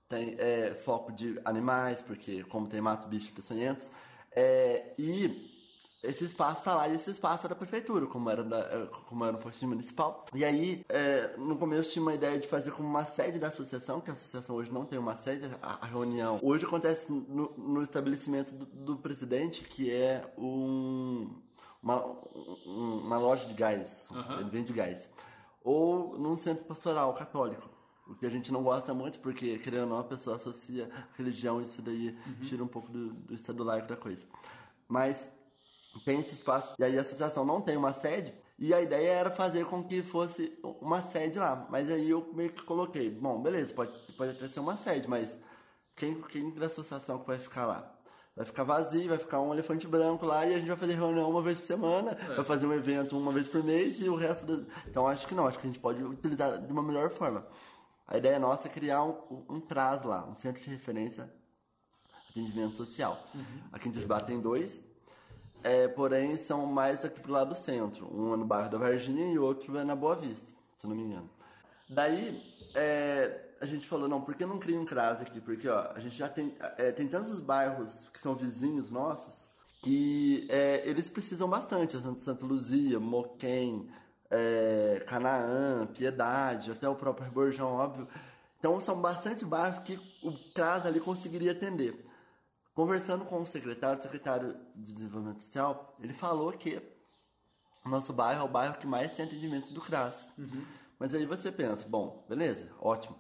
tem é, foco de animais, porque como tem mato, bichos peçonhentos, é, e esse espaço está lá e esse espaço era da prefeitura, como era, da, eh, como era um postinho municipal. E aí, é, no começo tinha uma ideia de fazer como uma sede da associação, que a associação hoje não tem uma sede, a, a reunião hoje acontece no, no estabelecimento do, do, presidente, que é um, uma, um, uma loja de gás, uhum. ele vende gás, ou num centro pastoral católico. O que a gente não gosta muito, porque, querendo ou não, a pessoa associa religião, isso daí uhum. tira um pouco do, do estado laico da coisa. Mas tem esse espaço. E aí a associação não tem uma sede. E a ideia era fazer com que fosse uma sede lá. Mas aí eu meio que coloquei, bom, beleza, pode, pode até ser uma sede, mas quem, quem da associação que vai ficar lá? Vai ficar vazio, vai ficar um elefante branco lá e a gente vai fazer reunião uma vez por semana, é. vai fazer um evento uma vez por mês e o resto. Então acho que não, acho que a gente pode utilizar de uma melhor forma. A ideia nossa é criar um, um TRAS lá, um centro de referência atendimento social. Uhum. Aqui em Tisbá tem dois, é, porém, são mais aqui pro lado do centro. Um é no bairro da Varginha e outro é na Boa Vista, se não me engano. Daí, é, a gente falou, não, por que não cria um CRAS aqui? Porque, ó, a gente já tem, é, tem tantos bairros que são vizinhos nossos que é, eles precisam bastante. Santa Luzia, Moquém, é, Canaã, Piedade, até o próprio Reborjão, óbvio. Então, são bastante bairros que o CRAS ali conseguiria atender. Conversando com o secretário, o secretário de Desenvolvimento Social, ele falou que o nosso bairro é o bairro que mais tem atendimento do CRAS. Uhum. Mas aí você pensa, bom, beleza, ótimo.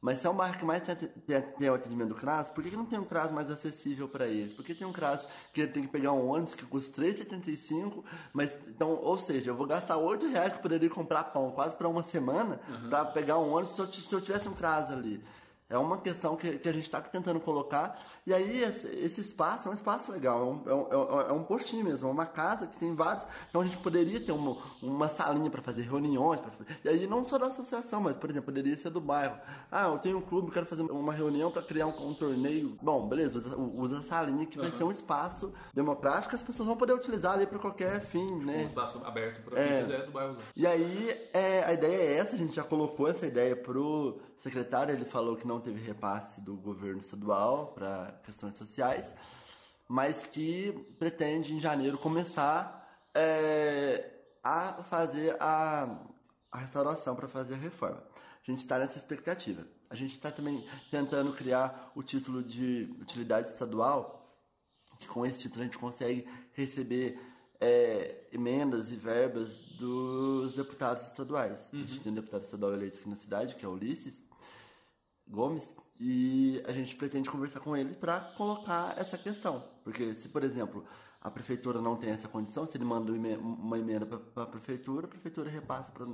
Mas se é um bairro que mais tem, tem, tem o atendimento do CRAS, por que, que não tem um CRAS mais acessível para eles? Por que tem um CRAS que tem que pegar um ônibus que custa R$ 3,75, mas então, ou seja, eu vou gastar R$ reais que poderia comprar pão quase para uma semana uhum. para pegar um ônibus se eu, se eu tivesse um CRAS ali. É uma questão que, que a gente está tentando colocar. E aí, esse, esse, espaço é um espaço legal, é um, é, um, é um postinho mesmo, é uma casa que tem vários. Então a gente poderia ter uma, uma salinha para fazer reuniões. Pra, e aí, não só da associação, mas, por exemplo, poderia ser do bairro. Ah, eu tenho um clube, quero fazer uma reunião para criar um, um, torneio. Bom, beleza, usa, usa a salinha que uhum. vai ser um espaço democrático que as pessoas vão poder utilizar ali para qualquer fim, né? Um espaço aberto para quem é. quiser do bairro. E aí, é, a ideia é essa, a gente já colocou essa ideia pro secretário, ele falou que não teve repasse do governo estadual para questões sociais, mas que pretende em janeiro começar é, a fazer a, a restauração para fazer a reforma. A gente está nessa expectativa. A gente está também tentando criar o título de utilidade estadual, que com esse título a gente consegue receber é, emendas e verbas dos deputados estaduais. Uhum. A gente tem um deputado estadual eleito aqui na cidade, que é Ulisses, Gomes e a gente pretende conversar com ele para colocar essa questão. Porque se, por exemplo, a prefeitura não tem essa condição, se ele manda uma emenda para a prefeitura, a prefeitura repassa pra,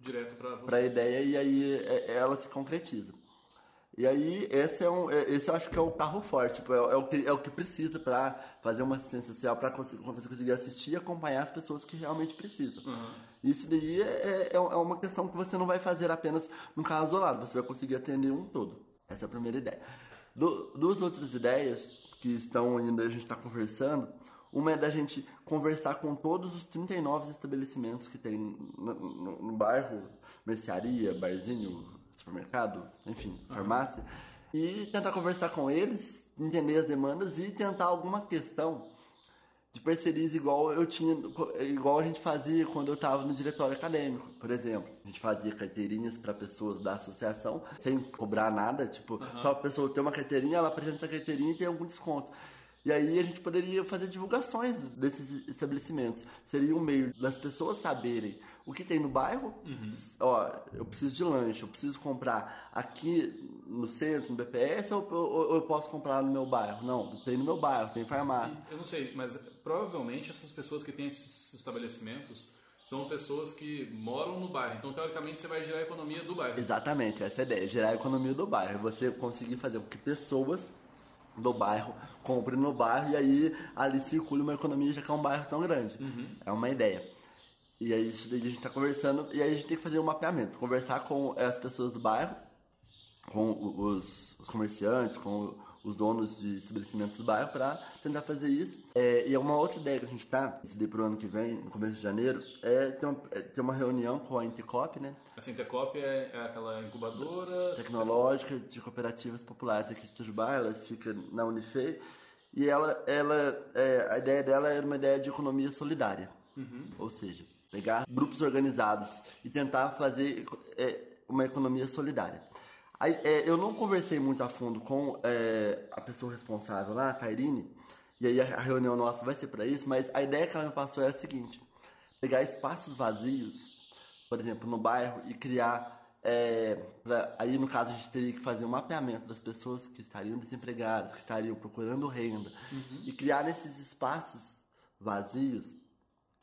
direto para a ideia e aí é, ela se concretiza. E aí, esse, é um, é, esse eu acho que é o carro forte, tipo, é, é, o, que, é o que precisa para fazer uma assistência social, para conseguir, conseguir assistir e acompanhar as pessoas que realmente precisam. Uhum. Isso daí é, é, é, uma questão que você não vai fazer apenas num caso isolado, você vai conseguir atender um todo. Essa é a primeira ideia. Do, duas outras ideias que estão ainda, a gente está conversando, uma é da gente conversar com todos os 39 estabelecimentos que tem no, no, no bairro, mercearia, barzinho, supermercado, enfim, farmácia, e tentar conversar com eles, entender as demandas e tentar alguma questão de parcerias igual eu tinha, igual a gente fazia quando eu estava no diretório acadêmico, por exemplo. A gente fazia carteirinhas para pessoas da associação sem cobrar nada, tipo, uhum. só a pessoa ter uma carteirinha, ela apresenta a carteirinha e tem algum desconto. E aí a gente poderia fazer divulgações desses estabelecimentos. Seria um meio das pessoas saberem o que tem no bairro. Uhum. Ó, eu preciso de lanche, eu preciso comprar aqui no centro, no BPS, ou, ou, ou, eu posso comprar no meu bairro? Não, tem no meu bairro, tem farmácia. Eu não sei, mas provavelmente essas pessoas que têm esses estabelecimentos são pessoas que moram no bairro. Então, teoricamente, você vai gerar a economia do bairro. Exatamente, essa é a ideia, gerar a economia do bairro. Você conseguir fazer com que pessoas do bairro, compre no bairro e aí ali circule uma economia já que é um bairro tão grande. Uhum. É uma ideia. E aí a gente está conversando e aí a gente tem que fazer um mapeamento, conversar com as pessoas do bairro, com os, os comerciantes, com os donos de estabelecimentos do bairro para tentar fazer isso. É, e é uma outra ideia que a gente está, decidir para o ano que vem, no começo de janeiro, é ter, uma, é ter uma reunião com a Intercop, né? Essa Intercop é, é aquela incubadora... Tecnológica de cooperativas populares aqui de Itajubá, ela fica na Unifei, e ela, ela é, a ideia dela era uma ideia de economia solidária. Uhum. Ou seja, pegar grupos organizados e tentar fazer é, uma economia solidária. Aí, é, eu não conversei muito a fundo com é, a pessoa responsável lá, a Tairine, e aí a, a reunião nossa vai ser para isso, mas a ideia que ela me passou é a seguinte: pegar espaços vazios, por exemplo, no bairro, e criar. É, pra, aí, no caso, a gente teria que fazer um mapeamento das pessoas que estariam desempregadas, que estariam procurando renda, uhum. e criar nesses espaços vazios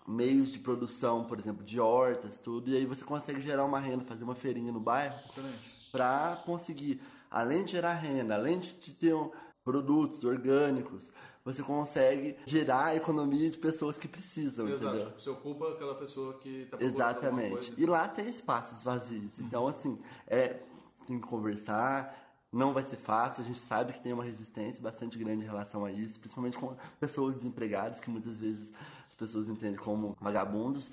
meios de produção, por exemplo, de hortas, tudo, e aí você consegue gerar uma renda, fazer uma feirinha no bairro. Excelente para conseguir, além de gerar renda, além de ter um, produtos orgânicos, você consegue gerar a economia de pessoas que precisam, Exato. entendeu? Você ocupa aquela pessoa que está Exatamente. E lá tem espaços vazios. Uhum. Então, assim, é, tem que conversar, não vai ser fácil, a gente sabe que tem uma resistência bastante grande em relação a isso, principalmente com pessoas desempregadas, que muitas vezes pessoas entendem como vagabundos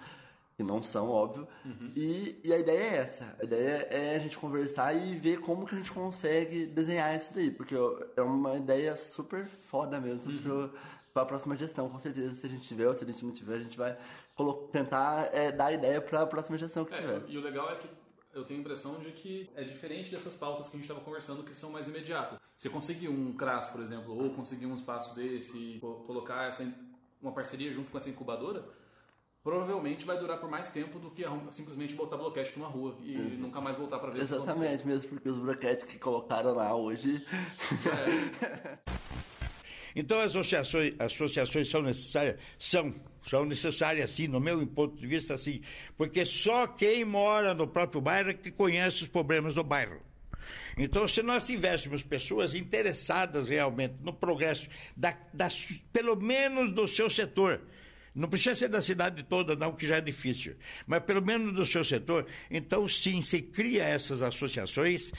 que não são, óbvio. Uhum. E, e a ideia é essa. A ideia é a gente conversar e ver como que a gente consegue desenhar isso daí. Porque é uma ideia super foda mesmo uhum. para a próxima gestão, com certeza. Se a gente tiver ou se a gente não tiver, a gente vai tentar é, dar ideia para a próxima gestão que é, tiver. E o legal é que eu tenho a impressão de que é diferente dessas pautas que a gente estava conversando que são mais imediatas. Você conseguir um CRAS, por exemplo, ou conseguir um espaço desse, colocar essa, uma parceria junto com essa incubadora, provavelmente vai durar por mais tempo do que simplesmente botar bloquete numa rua e Exato. nunca mais voltar para ver Exatamente, mesmo porque os bloquetes que colocaram lá hoje. É. então as associações, associações são necessárias? São. São necessárias, sim, no meu ponto de vista, sim. Porque só quem mora no próprio bairro é que conhece os problemas do bairro. Então, se nós tivéssemos pessoas interessadas realmente no progresso, da, da, pelo menos do seu setor, não precisa ser da cidade toda, não, que já é difícil, mas pelo menos do seu setor, então sim, se cria essas associações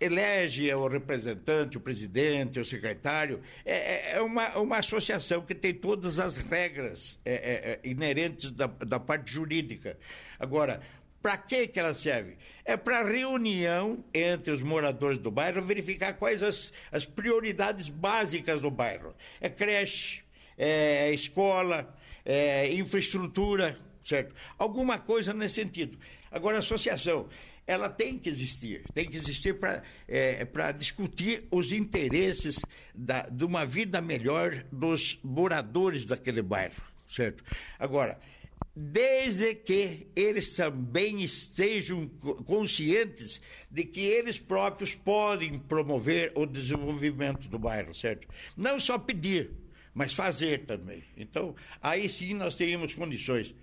elege o representante, o presidente, o secretário. É, é, é uma, uma associação que tem todas as regras é, é, é inerentes da, da parte jurídica. Agora, para que, que ela serve? É para reunião entre os moradores do bairro, verificar quais as, as prioridades básicas do bairro. É creche, é escola, é infraestrutura, certo? Alguma coisa nesse sentido. Agora, a associação, ela tem que existir, tem que existir para é, discutir os interesses da, de uma vida melhor dos moradores daquele bairro, certo? Agora, desde que eles também estejam conscientes de que eles próprios podem promover o desenvolvimento do bairro, certo? Não só pedir, mas fazer também. Então, aí sim nós teríamos condições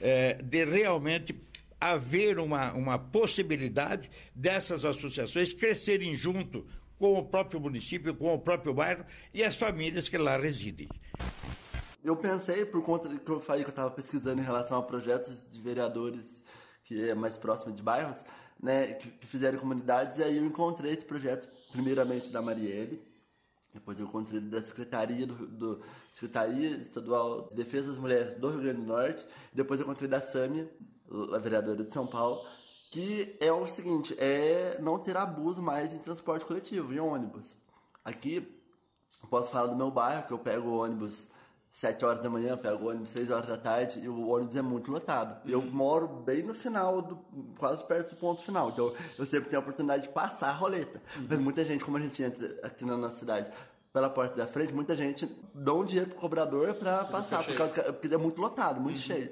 é, de realmente haver uma, uma possibilidade dessas associações crescerem junto com o próprio município, com o próprio bairro e as famílias que lá residem. Eu pensei, por conta que eu falei que eu estava pesquisando em relação a projetos de vereadores que é mais próximo de bairros, né, que, que fizeram comunidades, e aí eu encontrei esse projeto, primeiramente da Marielle, depois eu encontrei da Secretaria do, do, Secretaria Estadual de Defesa das Mulheres do Rio Grande do Norte, depois eu encontrei da Sâmia, a vereadora de São Paulo, que é o seguinte, é não ter abuso mais em transporte coletivo, em ônibus. Aqui, posso falar do meu bairro, que eu pego ônibus 7 horas da manhã, pego o ônibus 6 horas da tarde e o ônibus é muito lotado. Uhum. Eu moro bem no final, do, quase perto do ponto final. Então eu sempre tenho a oportunidade de passar a roleta. Uhum. Mas muita gente, como a gente entra aqui na nossa cidade pela porta da frente, muita gente dá um dinheiro pro cobrador para passar, por causa, porque é muito lotado, muito uhum. cheio.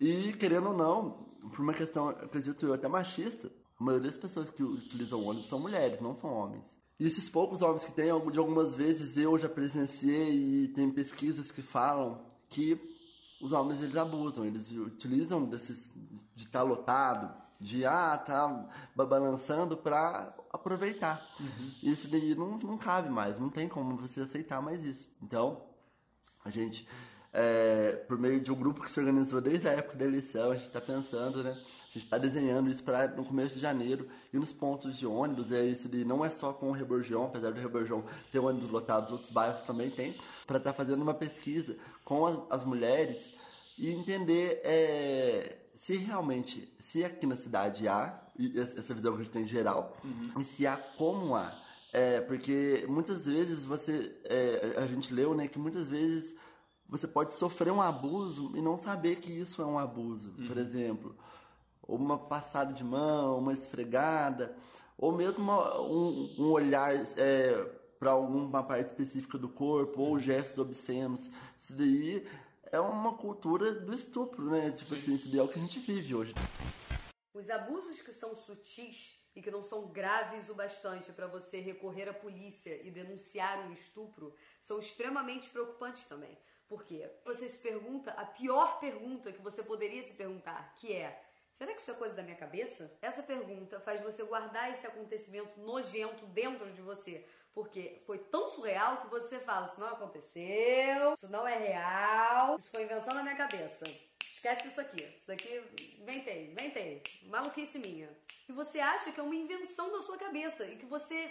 E, querendo ou não, por uma questão, acredito eu, até machista, a maioria das pessoas que utilizam ônibus são mulheres, não são homens. E esses poucos homens que tem, de algumas vezes eu já presenciei e tem pesquisas que falam que os homens eles abusam, eles utilizam desses, de estar tá lotado, de ah, tá balançando para aproveitar. Uhum. Isso daí não, não cabe mais, não tem como você aceitar mais isso. Então, a gente é, por meio de um grupo que se organizou desde a época da eleição, a gente está pensando, né? A gente está desenhando isso para no começo de janeiro e nos pontos de ônibus. É isso de não é só com o Reborgion, apesar do Reborgion ter ônibus lotados, outros bairros também tem, para estar tá fazendo uma pesquisa com as, as mulheres e entender é, se realmente, se aqui na cidade há, essa visão que a gente tem em geral, uhum. e se há como há. É, porque muitas vezes você, é, a gente leu, né, que muitas vezes você pode sofrer um abuso e não saber que isso é um abuso. Uhum. Por exemplo, uma passada de mão, uma esfregada, ou mesmo um, um, olhar é, para alguma parte específica do corpo, ou gestos obscenos. Isso daí é uma cultura do estupro, né? Tipo Sim. assim, isso daí é o que a gente vive hoje. Os abusos que são sutis e que não são graves o bastante para você recorrer à polícia e denunciar um estupro são extremamente preocupantes também. Porque você se pergunta a pior pergunta que você poderia se perguntar, que é: será que isso é coisa da minha cabeça? Essa pergunta faz você guardar esse acontecimento nojento dentro de você, porque foi tão surreal que você fala: isso não aconteceu, isso não é real, isso foi invenção da minha cabeça. Esquece isso aqui. Isso daqui, inventei, inventei. Maluquice minha. E você acha que é uma invenção da sua cabeça e que você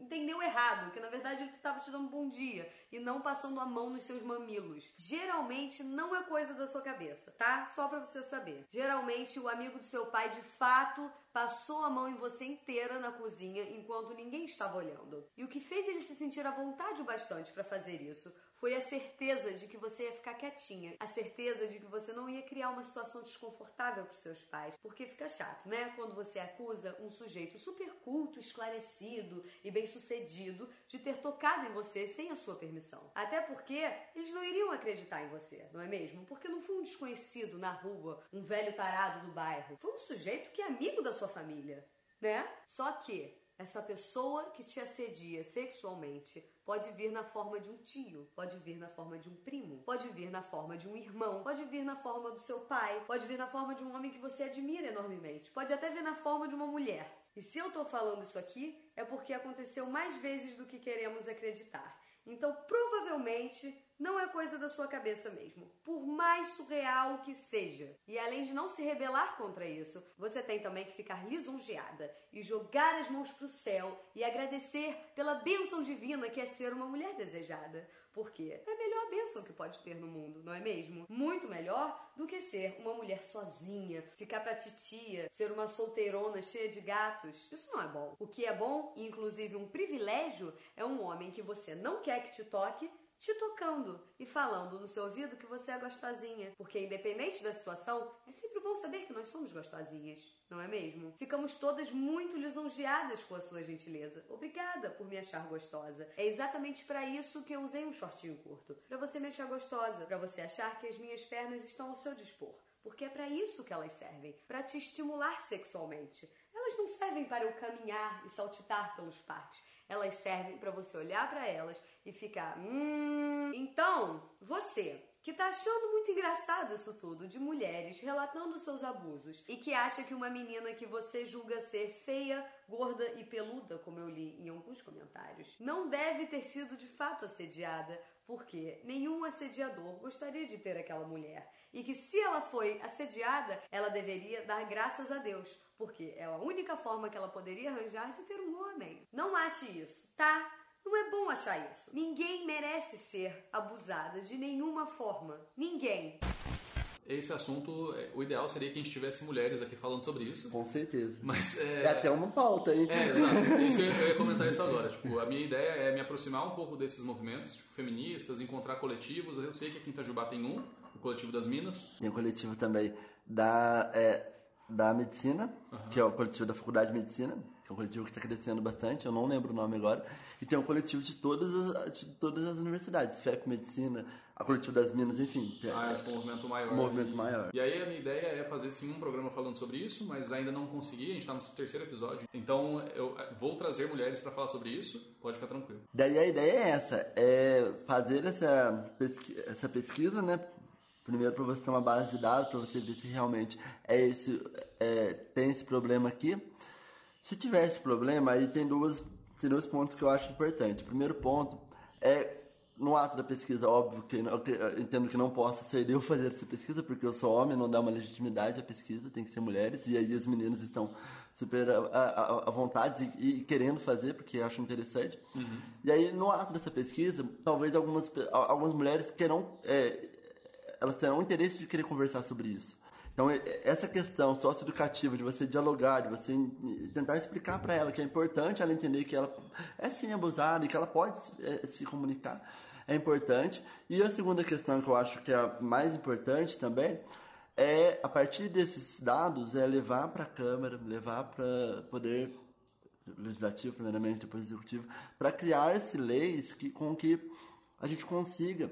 entendeu errado, que na verdade ele estava te dando um bom dia e não passando a mão nos seus mamilos. Geralmente não é coisa da sua cabeça, tá? Só para você saber. Geralmente o amigo do seu pai de fato passou a mão em você inteira na cozinha enquanto ninguém estava olhando. E o que fez ele se sentir à vontade o bastante para fazer isso foi a certeza de que você ia ficar quietinha, a certeza de que você não ia criar uma situação desconfortável para seus pais, porque fica chato, né? Quando você acusa um sujeito super culto, esclarecido e bem-sucedido de ter tocado em você sem a sua permissão. Até porque eles não iriam acreditar em você, não é mesmo? Porque não foi um desconhecido na rua, um velho tarado do bairro. Foi um sujeito que é amigo da sua família, né? Só que essa pessoa que te assedia sexualmente pode vir na forma de um tio, pode vir na forma de um primo, pode vir na forma de um irmão, pode vir na forma do seu pai, pode vir na forma de um homem que você admira enormemente, pode até vir na forma de uma mulher. E se eu tô falando isso aqui, é porque aconteceu mais vezes do que queremos acreditar. Então, provavelmente, não é coisa da sua cabeça mesmo, por mais surreal que seja. E além de não se rebelar contra isso, você tem também que ficar lisonjeada e jogar as mãos pro céu e agradecer pela bênção divina que é ser uma mulher desejada. Porque é a bênção que pode ter no mundo, não é mesmo? Muito melhor do que ser uma mulher sozinha, ficar pra titia, ser uma solteirona cheia de gatos. Isso não é bom. O que é bom, inclusive um privilégio, é um homem que você não quer que te toque te tocando e falando no seu ouvido que você é gostosinha. Porque, independente da situação, é sempre bom saber que nós somos gostosinhas, não é mesmo? Ficamos todas muito lisonjeadas com a sua gentileza. Obrigada por me achar gostosa. É exatamente para isso que eu usei um shortinho curto para você me achar gostosa, para você achar que as minhas pernas estão ao seu dispor. Porque é para isso que elas servem, para te estimular sexualmente. Elas não servem para eu caminhar e saltitar pelos parques. Elas servem para você olhar para elas e ficar, hum. Então, você que tá achando muito engraçado isso tudo de mulheres relatando seus abusos e que acha que uma menina que você julga ser feia, gorda e peluda, como eu li em alguns comentários, não deve ter sido de fato assediada, porque nenhum assediador gostaria de ter aquela mulher. E que se ela foi assediada, ela deveria dar graças a Deus, porque é a única forma que ela poderia arranjar de ter um homem. Não ache isso, tá? Não é bom achar isso. Ninguém merece ser abusada de nenhuma forma. Ninguém. Esse assunto, é, o ideal seria que a gente tivesse mulheres aqui falando sobre isso. Com certeza. Mas é... é até uma pauta, hein? É, exato. É isso que eu ia comentar isso agora. Tipo, a minha ideia é me aproximar um pouco desses movimentos tipo, feministas, encontrar coletivos. Eu sei que aqui em Itajubá tem um, o Coletivo das Minas. Tem um coletivo também da, é, da Medicina, uhum. que é o coletivo da Faculdade de Medicina, que é um coletivo que está crescendo bastante, eu não lembro o nome agora. E tem um coletivo de todas as, de todas as universidades, FEP Medicina, a coletivo das Minas, enfim. Ah, é, um movimento maior. Um movimento maior. E aí a minha ideia é fazer sim um programa falando sobre isso, mas ainda não consegui, a gente está no terceiro episódio. Então eu vou trazer mulheres para falar sobre isso, pode ficar tranquilo. Daí a ideia é essa, é fazer essa, pesqui essa pesquisa, né? Primeiro para você ter uma base de dados, para você ver se realmente é esse, é, tem esse problema aqui. Se tiver esse problema, aí tem, duas, tem dois pontos que eu acho importantes. O primeiro ponto é no ato da pesquisa, óbvio que eu entendo que não possa ser eu fazer essa pesquisa, porque eu sou homem, não dá uma legitimidade à pesquisa, tem que ser mulheres, e aí as meninas estão super à, vontade e, e, querendo fazer, porque acham interessante. Uhum. E aí, no ato dessa pesquisa, talvez algumas, algumas mulheres queiram, é, elas terão interesse de querer conversar sobre isso. Então, essa questão socioeducativa de você dialogar, de você tentar explicar para ela que é importante ela entender que ela é sim abusada e que ela pode é, se comunicar, é importante. E a segunda questão que eu acho que é a mais importante também é, a partir desses dados, é levar para a Câmara, levar para poder legislativo, primeiramente, depois executivo, para criar-se leis que, com que a gente consiga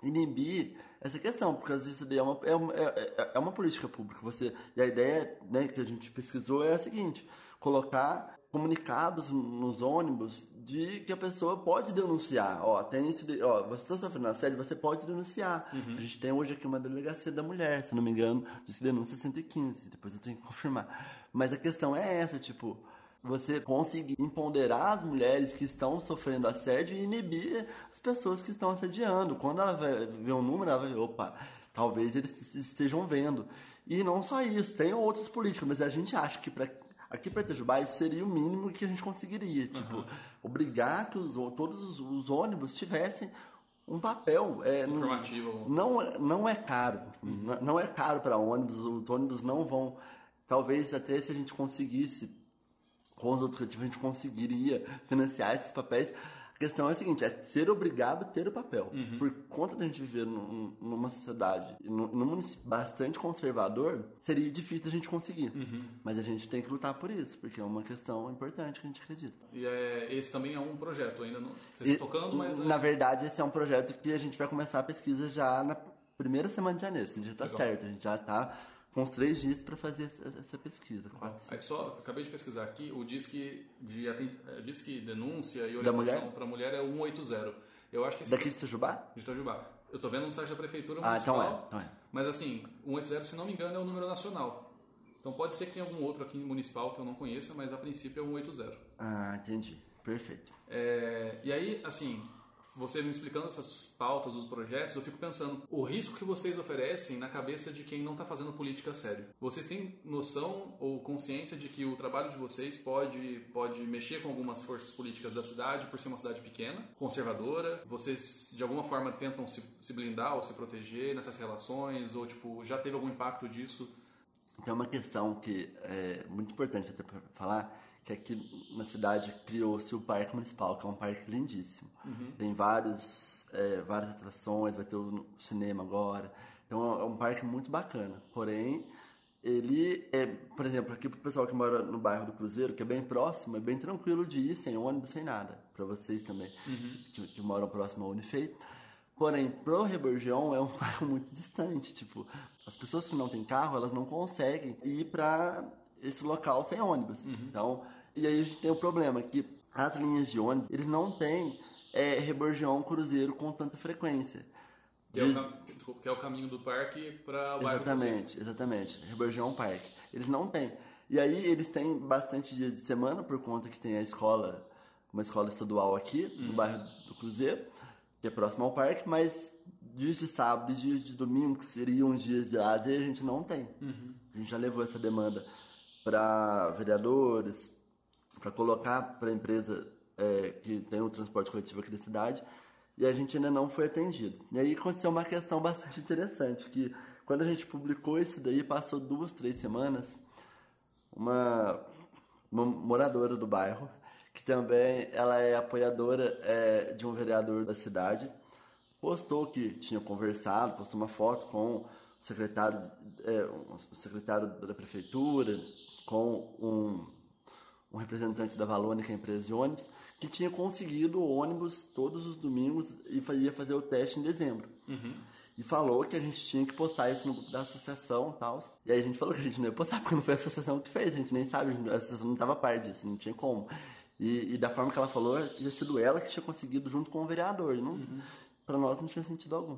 inibir essa questão, porque isso daí é uma, é uma, é, é uma política pública. Você, e a ideia né, que a gente pesquisou é a seguinte: colocar comunicados nos ônibus de que a pessoa pode denunciar. Ó, tem isso, de, ó, você está sofrendo assédio, você pode denunciar. Uhum. A gente tem hoje aqui uma delegacia da mulher, se não me engano, de denúncia 115, depois eu tenho que confirmar. Mas a questão é essa, tipo, você conseguir empoderar as mulheres que estão sofrendo assédio e inibir as pessoas que estão assediando. Quando ela vai ver um número, ela vai, opa, talvez eles estejam vendo. E não só isso, tem outras políticas, mas a gente acha que para Aqui para Itajubá seria o mínimo que a gente conseguiria, tipo, uhum. obrigar que os, todos os, os, ônibus tivessem um papel é, informativo. Não, não é caro, uhum. não é caro para ônibus, os ônibus não vão, talvez até se a gente conseguisse com os outros coletivos a gente conseguiria financiar esses papéis a questão é a seguinte, é ser obrigado a ter o papel. Uhum. Por conta da gente viver num, numa sociedade, num, num, município bastante conservador, seria difícil a gente conseguir. Uhum. Mas a gente tem que lutar por isso, porque é uma questão importante que a gente acredita. E é, esse também é um projeto, ainda não... Vocês estão tocando, mas... É... Na verdade, esse é um projeto que a gente vai começar a pesquisa já na primeira semana de janeiro. Isso já está certo, a gente já está uns três dias para fazer essa pesquisa. Quatro, é só, acabei de pesquisar aqui, o disque de é, disque denúncia e orientação para mulher é 180. Eu acho que Daqui de Itajubá? De Itajubá. Eu estou vendo no site da prefeitura municipal. Ah, então é, então é. Mas assim, 180, se não me engano, é o número nacional. Então pode ser que tenha algum outro aqui municipal que eu não conheça, mas a princípio é o 180. Ah, entendi. Perfeito. É, e aí, assim, você me explicando essas pautas, os projetos, eu fico pensando o risco que vocês oferecem na cabeça de quem não está fazendo política sério. Vocês têm noção ou consciência de que o trabalho de vocês pode, pode mexer com algumas forças políticas da cidade por ser uma cidade pequena, conservadora? Vocês de alguma forma tentam se, se blindar ou se proteger nessas relações? Ou tipo, já teve algum impacto disso? Tem uma questão que é muito importante até falar, que aqui na cidade criou-se o Parque Municipal, que é um parque lindíssimo. Uhum. Tem vários, é, várias atrações, vai ter o cinema agora. Então é um parque muito bacana. Porém, ele é, por exemplo, aqui pro pessoal que mora no bairro do Cruzeiro, que é bem próximo, é bem tranquilo de ir sem ônibus, sem nada. Para vocês também, Uhum. que, que moram próximo ao Unifei. Porém, pro Reborgião é um bairro muito distante. Tipo, as pessoas que não têm carro, elas não conseguem ir para esse local sem ônibus. Então, e aí a gente tem o problema que as linhas de ônibus, eles não têm é, Reborgião Cruzeiro com tanta frequência. Que é, cam- desculpa, que é o caminho do parque para o bairro. Exatamente, exatamente. Reborgião Parque. Eles não têm. E aí eles têm bastante dias de semana, por conta que tem a escola, uma escola estadual aqui, no Hum. bairro do Cruzeiro, que é próximo ao parque, mas dias de sábado e dias de domingo, que seriam os dias de lazer, a gente não tem. Uhum. A gente já levou essa demanda para vereadores, para colocar para a empresa é, que tem o transporte coletivo aqui da cidade, e a gente ainda não foi atendido. E aí aconteceu uma questão bastante interessante, que quando a gente publicou isso daí, passou duas, três semanas, uma, uma moradora do bairro, que também ela é apoiadora é, de um vereador da cidade, postou que tinha conversado, postou uma foto com o secretário, é, o secretário da prefeitura, com um, um representante da Valônica, empresa de ônibus, que tinha conseguido o ônibus todos os domingos e ia fazer o teste em dezembro. Uhum. E falou que a gente tinha que postar isso no grupo da associação e tal. E aí a gente falou que a gente não ia postar, porque não foi a associação que fez, a gente nem sabe, a associação não estava parte disso, não tinha como. E, e da forma que ela falou, tinha sido ela que tinha conseguido junto com o vereador. Não, Pra nós não tinha sentido algum.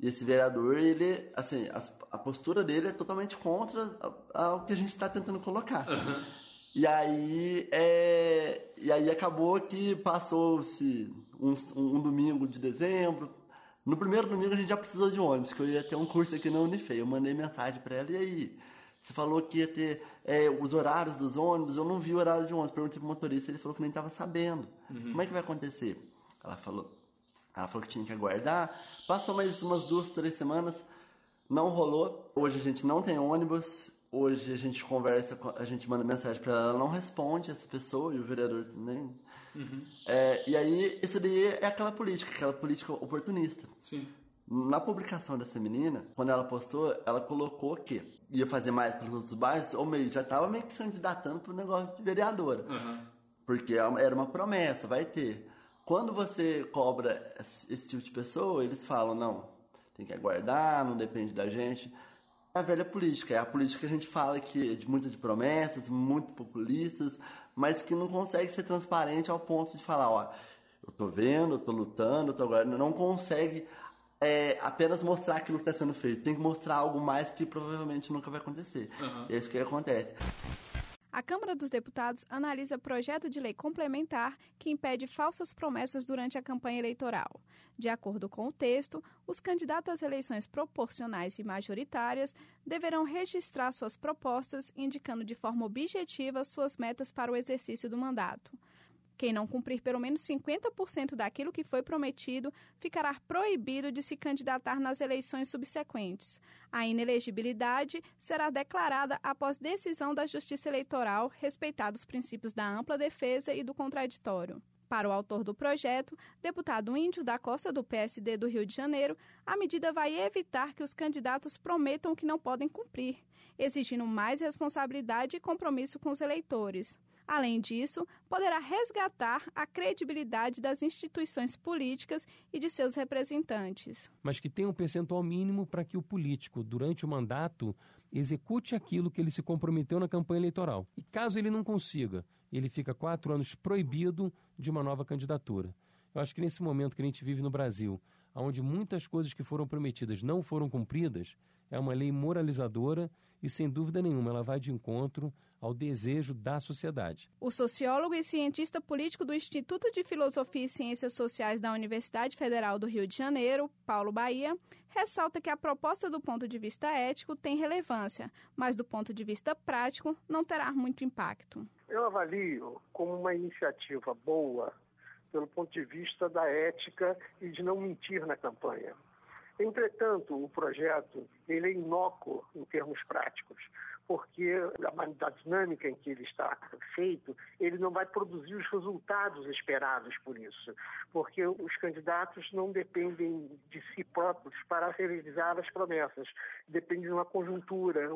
E esse vereador, ele, assim, a, a postura dele é totalmente contra a- ao que a gente está tentando colocar. E aí, é, e aí acabou que passou-se um, um domingo de dezembro. No primeiro domingo a gente já precisou de ônibus, que eu ia ter um curso aqui na Unifei. Eu mandei mensagem para ela, e aí? Você falou que ia ter é, os horários dos ônibus, eu não vi o horário de ônibus. Perguntei pro motorista, ele falou que nem estava sabendo. Uhum. Como é que vai acontecer? Ela falou, ela falou que tinha que aguardar. Passou mais umas duas, três semanas, não rolou. Hoje a gente não tem ônibus. Hoje a gente conversa, a gente manda mensagem para ela, ela não responde essa pessoa e o vereador nem. Uhum. É, e aí, isso daí é aquela política, aquela política oportunista. Sim. Na publicação dessa menina, quando ela postou, ela colocou que ia fazer mais pelos outros bairros, ou meio, já estava meio que se candidatando pro negócio de vereadora. Uhum. Porque é era uma promessa, vai ter. Quando você cobra esse tipo de pessoa, eles falam, não, tem que aguardar, não depende da gente. É a velha política, é a política que a gente fala que é de muita de promessas, muito populistas, mas que não consegue ser transparente ao ponto de falar, ó, eu tô vendo, eu tô lutando, eu tô aguardando, não consegue é, apenas mostrar aquilo que está sendo feito, tem que mostrar algo mais que provavelmente nunca vai acontecer. Uhum. É isso que acontece. A Câmara dos Deputados analisa projeto de lei complementar que impede falsas promessas durante a campanha eleitoral. De acordo com o texto, os candidatos às eleições proporcionais e majoritárias deverão registrar suas propostas, indicando de forma objetiva suas metas para o exercício do mandato. Quem não cumprir pelo menos 50% daquilo que foi prometido ficará proibido de se candidatar nas eleições subsequentes. A inelegibilidade será declarada após decisão da Justiça Eleitoral, respeitados os princípios da ampla defesa e do contraditório. Para o autor do projeto, deputado Índio da Costa do PSD do Rio de Janeiro, a medida vai evitar que os candidatos prometam que não podem cumprir, exigindo mais responsabilidade e compromisso com os eleitores. Além disso, poderá resgatar a credibilidade das instituições políticas e de seus representantes. Mas que tenha um percentual mínimo para que o político, durante o mandato, execute aquilo que ele se comprometeu na campanha eleitoral. E caso ele não consiga, ele fica quatro anos proibido de uma nova candidatura. Eu acho que nesse momento que a gente vive no Brasil, onde muitas coisas que foram prometidas não foram cumpridas, é uma lei moralizadora e, sem dúvida nenhuma, ela vai de encontro ao desejo da sociedade. O sociólogo e cientista político do Instituto de Filosofia e Ciências Sociais da Universidade Federal do Rio de Janeiro, Paulo Bahia, ressalta que a proposta do ponto de vista ético tem relevância, mas do ponto de vista prático não terá muito impacto. Eu avalio como uma iniciativa boa pelo ponto de vista da ética e de não mentir na campanha. Entretanto, o projeto ele é inócuo em termos práticos, porque a, dinâmica em que ele está feito, ele não vai produzir os resultados esperados por isso, porque os candidatos não dependem de si próprios para realizar as promessas, dependem de uma conjuntura,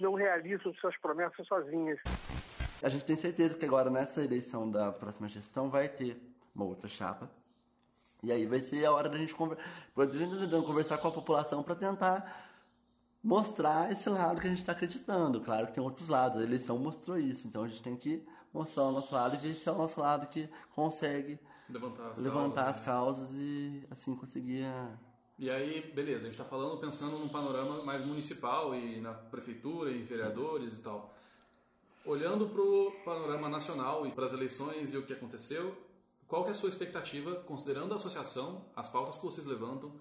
não realizam suas promessas sozinhas. A gente tem certeza que agora nessa eleição da próxima gestão vai ter uma outra chapa e aí vai ser a hora da gente, conver... gente conversar com a população para tentar mostrar esse lado que a gente está acreditando. Claro que tem outros lados, a eleição mostrou isso, então a gente tem que mostrar o nosso lado e ver se é o nosso lado que consegue levantar as, levantar causas, as causas e assim conseguir a... E aí, beleza, a gente está falando pensando num panorama mais municipal e na prefeitura e vereadores Sim. e tal. Olhando para o panorama nacional e para as eleições e o que aconteceu, qual é a sua expectativa, considerando a associação, as pautas que vocês levantam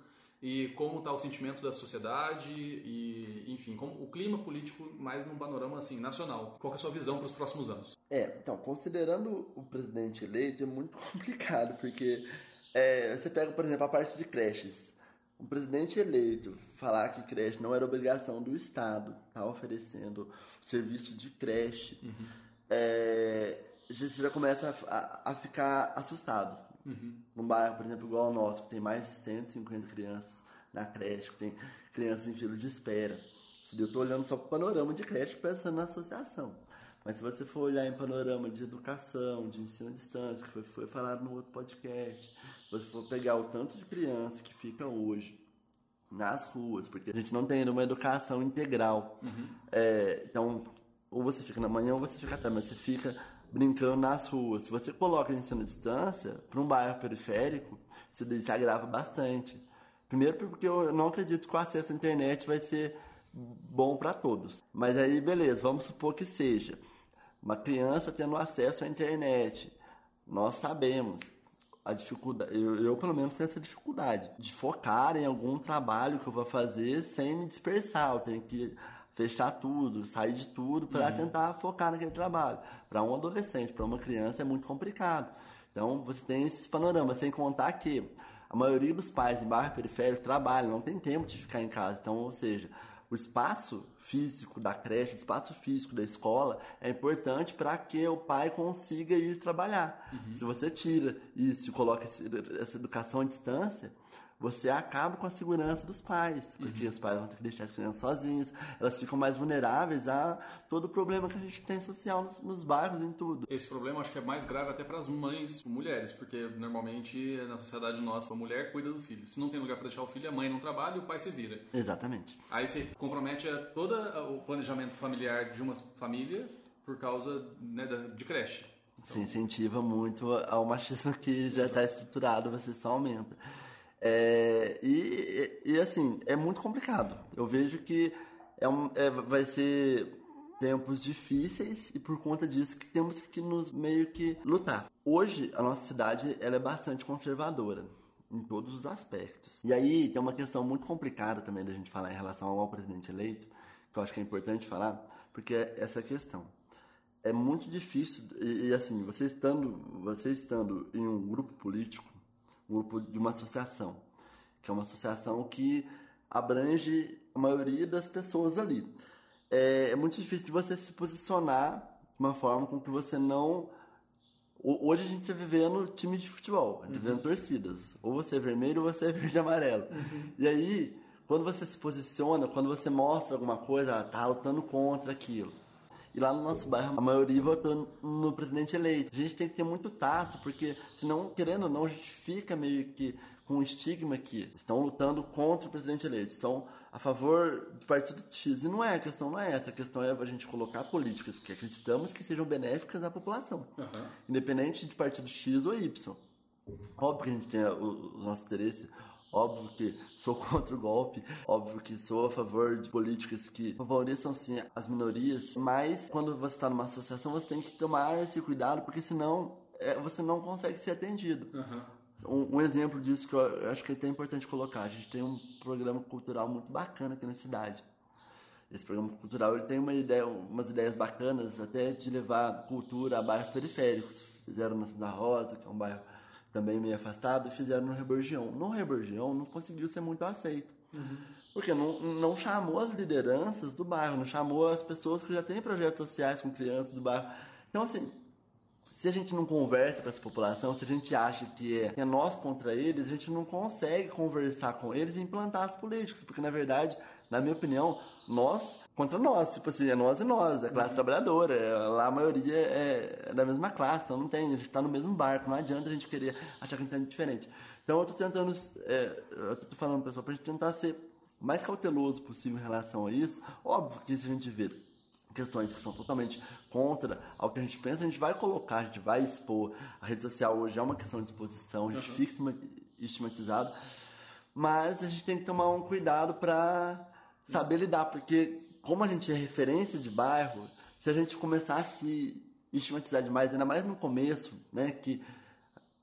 e como está o sentimento da sociedade e, enfim, como, o clima político mais num panorama assim nacional? Qual é a sua visão para os próximos anos? É, então, considerando o presidente eleito é muito complicado, porque é, você pega, por exemplo, a parte de creches. O presidente eleito falar que creche não era obrigação do Estado, tá oferecendo serviço de creche. Uhum. É, você já começa a, a ficar assustado. Uhum. Num bairro, por exemplo, igual ao nosso, que tem mais de 150 crianças na creche, que tem crianças em fila de espera. Eu estou olhando só para o panorama de creche pensando na associação. Mas se você for olhar em panorama de educação, de ensino à distância, que foi, foi falado no outro podcast, se você for pegar o tanto de criança que fica hoje nas ruas, porque a gente não tem uma educação integral. Uhum. É, então, ou você fica na manhã ou você fica à tarde, mas você fica brincando nas ruas. Se você coloca ensino à distância para um bairro periférico, isso daí se agrava bastante. Primeiro porque eu não acredito que o acesso à internet vai ser bom para todos. Mas aí, beleza, vamos supor que seja. Uma criança tendo acesso à internet. Nós sabemos a dificuldade, eu, eu, pelo menos tenho essa dificuldade de focar em algum trabalho que eu vou fazer sem me dispersar. Eu tenho que fechar tudo, sair de tudo para uhum. tentar focar naquele trabalho. Para um adolescente, para uma criança é muito complicado. Então você tem esses panoramas, sem contar que a maioria dos pais em bairro periférico trabalham, não tem tempo de ficar em casa. Então, ou seja, o espaço físico da creche, o espaço físico da escola é importante para que o pai consiga ir trabalhar. Uhum. Se você tira isso e coloca essa educação à distância, você acaba com a segurança dos pais, porque uhum. os pais vão ter que deixar as crianças sozinhas, elas ficam mais vulneráveis a todo o problema que a gente tem social nos, nos bairros em tudo. Esse problema acho que é mais grave até para as mães, mulheres, porque normalmente na sociedade nossa a mulher cuida do filho. Se não tem lugar para deixar o filho, a mãe não trabalha e o pai se vira. Exatamente. Aí você compromete todo o planejamento familiar de uma família por causa né, de creche. Então... Se incentiva muito ao machismo que já está estruturado, você só aumenta. É, e, e, assim, é muito complicado. Eu vejo que é um, é, vai ser tempos difíceis e por conta disso que temos que nos meio que lutar. Hoje a nossa cidade ela é bastante conservadora em todos os aspectos. E aí tem uma questão muito complicada também da gente falar em relação ao presidente eleito, que eu acho que é importante falar, porque é essa questão. É muito difícil e, e assim, você estando, você estando em um grupo político grupo de uma associação, que é uma associação que abrange a maioria das pessoas ali. É, é muito difícil de você se posicionar de uma forma com que você não Hoje a gente está vivendo time de futebol, uhum. vivendo torcidas. Ou você é vermelho ou você é verde e amarelo. Uhum. E aí, quando você se posiciona, quando você mostra alguma coisa, tá lutando contra aquilo. E lá no nosso bairro, a maioria votou no presidente eleito. A gente tem que ter muito tato, porque senão, querendo ou não, a gente fica meio que com um estigma que estão lutando contra o presidente eleito, estão a favor do partido X. E não é, a questão não é essa, a questão é a gente colocar políticas que acreditamos que sejam benéficas à população, uhum. independente de partido X ou Y. Óbvio que a gente tem os nossos interesses, Óbvio que sou contra o golpe, óbvio que sou a favor de políticas que favoreçam sim as minorias, mas quando você está numa associação você tem que tomar esse cuidado, porque senão é, você não consegue ser atendido. Uhum. Um, um, exemplo disso que eu acho que é até importante colocar, a gente tem um programa cultural muito bacana aqui na cidade. Esse programa cultural ele tem uma ideia, umas ideias bacanas até de levar cultura a bairros periféricos. Fizeram na Cidade Rosa, que é um bairro também meio afastado, fizeram no Reborgião. No Reborgião não conseguiu ser muito aceito. Uhum. Porque não, não chamou as lideranças do bairro, não chamou as pessoas que já têm projetos sociais com crianças do bairro. Então, assim, se a gente não conversa com essa população, se a gente acha que é, é nós contra eles, a gente não consegue conversar com eles e implantar as políticas. Porque, na verdade, na minha opinião, nós contra nós, tipo assim, é nós e nós, a classe uhum. trabalhadora, é, lá a maioria é, é, da mesma classe, então não tem, a gente está no mesmo barco, não adianta a gente querer achar que a gente tá diferente. Então eu tô tentando, é, eu tô falando pessoal, pra gente tentar ser mais cauteloso possível em relação a isso, óbvio que se a gente vê questões que são totalmente contra ao que a gente pensa, a gente vai colocar, a gente vai expor. A rede social hoje é uma questão de exposição, a gente uhum. fica estigmatizado, mas a gente tem que tomar um cuidado para saber lidar, porque como a gente é referência de bairro, se a gente começar a se estigmatizar demais, ainda mais no começo, né, que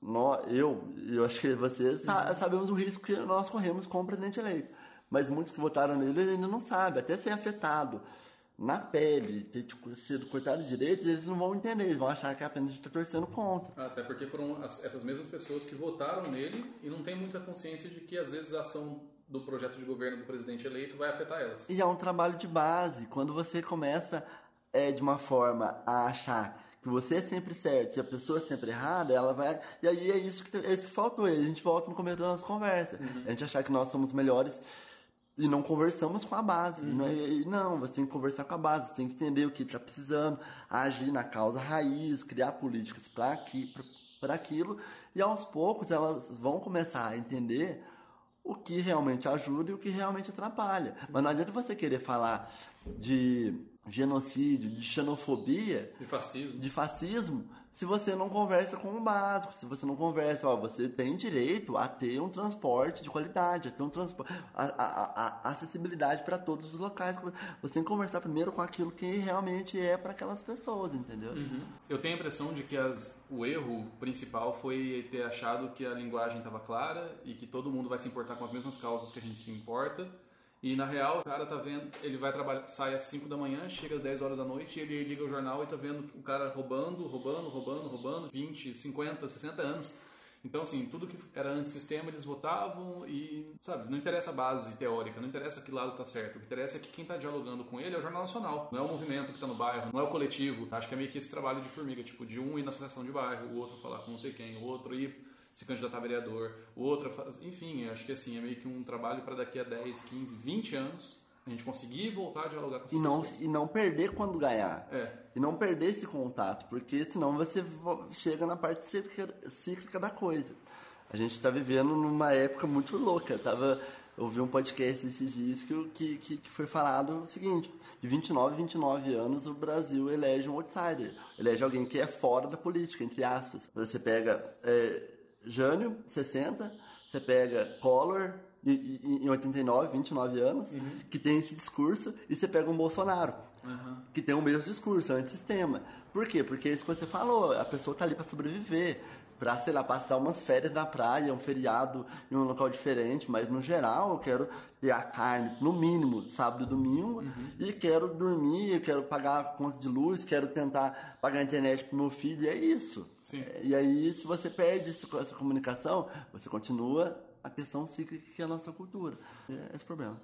nós, eu, eu acho que vocês sa sabemos o risco que nós corremos com o presidente eleito. Mas muitos que votaram nele ainda não sabem, até ser afetado na pele, ter tipo, sido cortado de direitos, eles não vão entender, eles vão achar que apenas a gente está torcendo contra. Até porque foram as, essas mesmas pessoas que votaram nele e não tem muita consciência de que às vezes a ação do projeto de governo do presidente eleito vai afetar elas. E é um trabalho de base. Quando você começa é, de uma forma a achar que você é sempre certo e a pessoa é sempre errada, ela vai. E aí é isso que, é isso que faltou. E a gente volta no começo da nossa conversa. Uhum. A gente achar que nós somos melhores e não conversamos com a base. Uhum. Não, é, não, você tem que conversar com a base, você tem que entender o que está precisando, agir na causa raiz, criar políticas para aqui, aquilo. E aos poucos elas vão começar a entender o que realmente ajuda e o que realmente atrapalha. Mas não adianta você querer falar de genocídio, de xenofobia, de fascismo, de fascismo se você não conversa com o básico, se você não conversa, ó, você tem direito a ter um transporte de qualidade, a ter um transporte, a, a, a acessibilidade para todos os locais. Você tem que conversar primeiro com aquilo que realmente é para aquelas pessoas, entendeu? Uhum. Eu tenho a impressão de que as, o erro principal foi ter achado que a linguagem estava clara e que todo mundo vai se importar com as mesmas causas que a gente se importa e na real, o cara tá vendo, ele vai trabalhar, sai às 5 da manhã, chega às 10 horas da noite, ele liga o jornal e tá vendo o cara roubando, roubando, roubando, roubando, 20, 50, 60 anos. Então, assim, tudo que era antissistema eles votavam e, sabe, não interessa a base teórica, não interessa que lado tá certo. O que interessa é que quem tá dialogando com ele é o Jornal Nacional, não é o movimento que tá no bairro, não é o coletivo. Acho que é meio que esse trabalho de formiga, tipo, de um ir na associação de bairro, o outro falar com não sei quem, o outro ir se candidatar a vereador, o outro faz, enfim, acho que assim, é meio que um trabalho para daqui a 10, 15, 20 anos a gente conseguir voltar a dialogar com as e não pessoas. E não perder quando ganhar. É. E não perder esse contato, porque senão você chega na parte cíclica, cíclica da coisa. A gente está vivendo numa época muito louca. Tava, eu ouvi um podcast esses dias que, que, que foi falado o seguinte: de 29 a 29 anos, o Brasil elege um outsider. Elege alguém que é fora da política, entre aspas. Você pega. É, Jânio, 60, você pega Collor, em 89, 29 anos, uhum. que tem esse discurso, e você pega um Bolsonaro, uhum. que tem o mesmo discurso, é antissistema. Por quê? Porque é isso que você falou, a pessoa está ali para sobreviver para, sei lá, passar umas férias na praia, um feriado em um local diferente, mas no geral eu quero ter a carne, no mínimo, sábado e domingo, uhum. e quero dormir, quero pagar a conta de luz, quero tentar pagar a internet pro meu filho, e é isso. Sim. E aí, se você perde essa comunicação, você continua a questão cíclica que é a nossa cultura. É esse problema.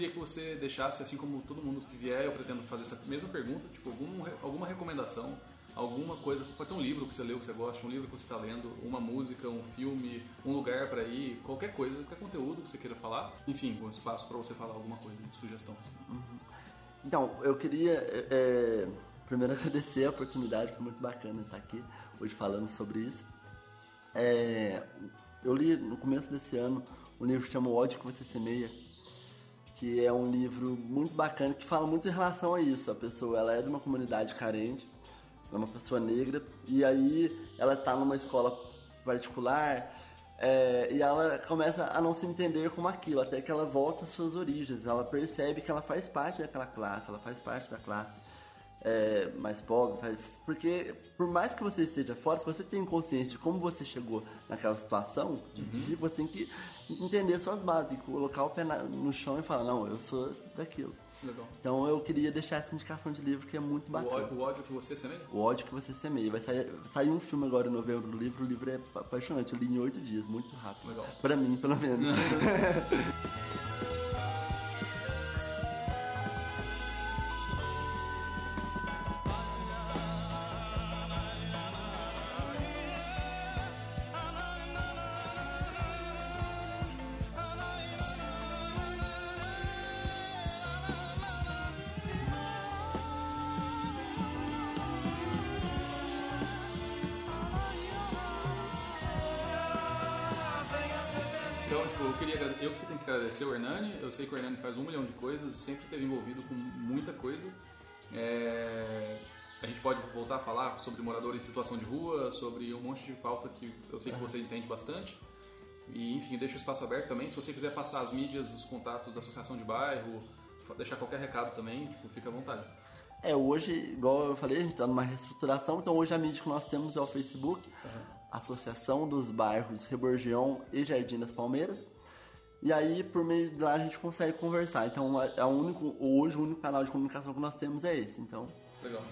Queria que você deixasse, assim como todo mundo que vier, eu pretendo fazer essa mesma pergunta, tipo, algum, alguma recomendação, alguma coisa, pode ser um livro que você leu, que você gosta, um livro que você está lendo, uma música, um filme, um lugar para ir, qualquer coisa, qualquer conteúdo que você queira falar. Enfim, um espaço para você falar alguma coisa, de sugestão. Assim. Uhum. Então, eu queria é, primeiro agradecer a oportunidade, foi muito bacana estar aqui hoje falando sobre isso. É, eu li no começo desse ano um livro que chama O Ódio que Você Semeia, que é um livro muito bacana que fala muito em relação a isso. A pessoa ela é de uma comunidade carente, é uma pessoa negra, e aí ela está numa escola particular é, e ela começa a não se entender como aquilo, até que ela volta às suas origens. Ela percebe que ela faz parte daquela classe, ela faz parte da classe é, mais pobre, porque por mais que você esteja fora, se você tem consciência de como você chegou naquela situação, de, uhum. você tem que entender suas bases, colocar o pé na, no chão e falar, não, eu sou daquilo. Legal. Então eu queria deixar essa indicação de livro que é muito bacana. O ódio que você semeia? O ódio que você semeia. Vai sair, sair um filme agora em novembro do livro. O livro é apaixonante. Eu li em oito dias, muito rápido. Legal. Pra mim, pelo menos. sei que o Hernani faz um milhão de coisas, sempre esteve envolvido com muita coisa. É... A gente pode voltar a falar sobre moradores em situação de rua, sobre um monte de pauta que eu sei que você entende bastante. E, enfim, deixa o espaço aberto também. Se você quiser passar as mídias, os contatos da associação de bairro, deixar qualquer recado também, tipo, fica à vontade. É, hoje, igual eu falei, a gente está numa reestruturação, então hoje a mídia que nós temos é o Facebook. Uhum. Associação dos Bairros Reborgião e Jardim das Palmeiras. E aí, por meio de lá, a gente consegue conversar. Então, é o único, hoje, o único canal de comunicação que nós temos é esse. Então, Legal.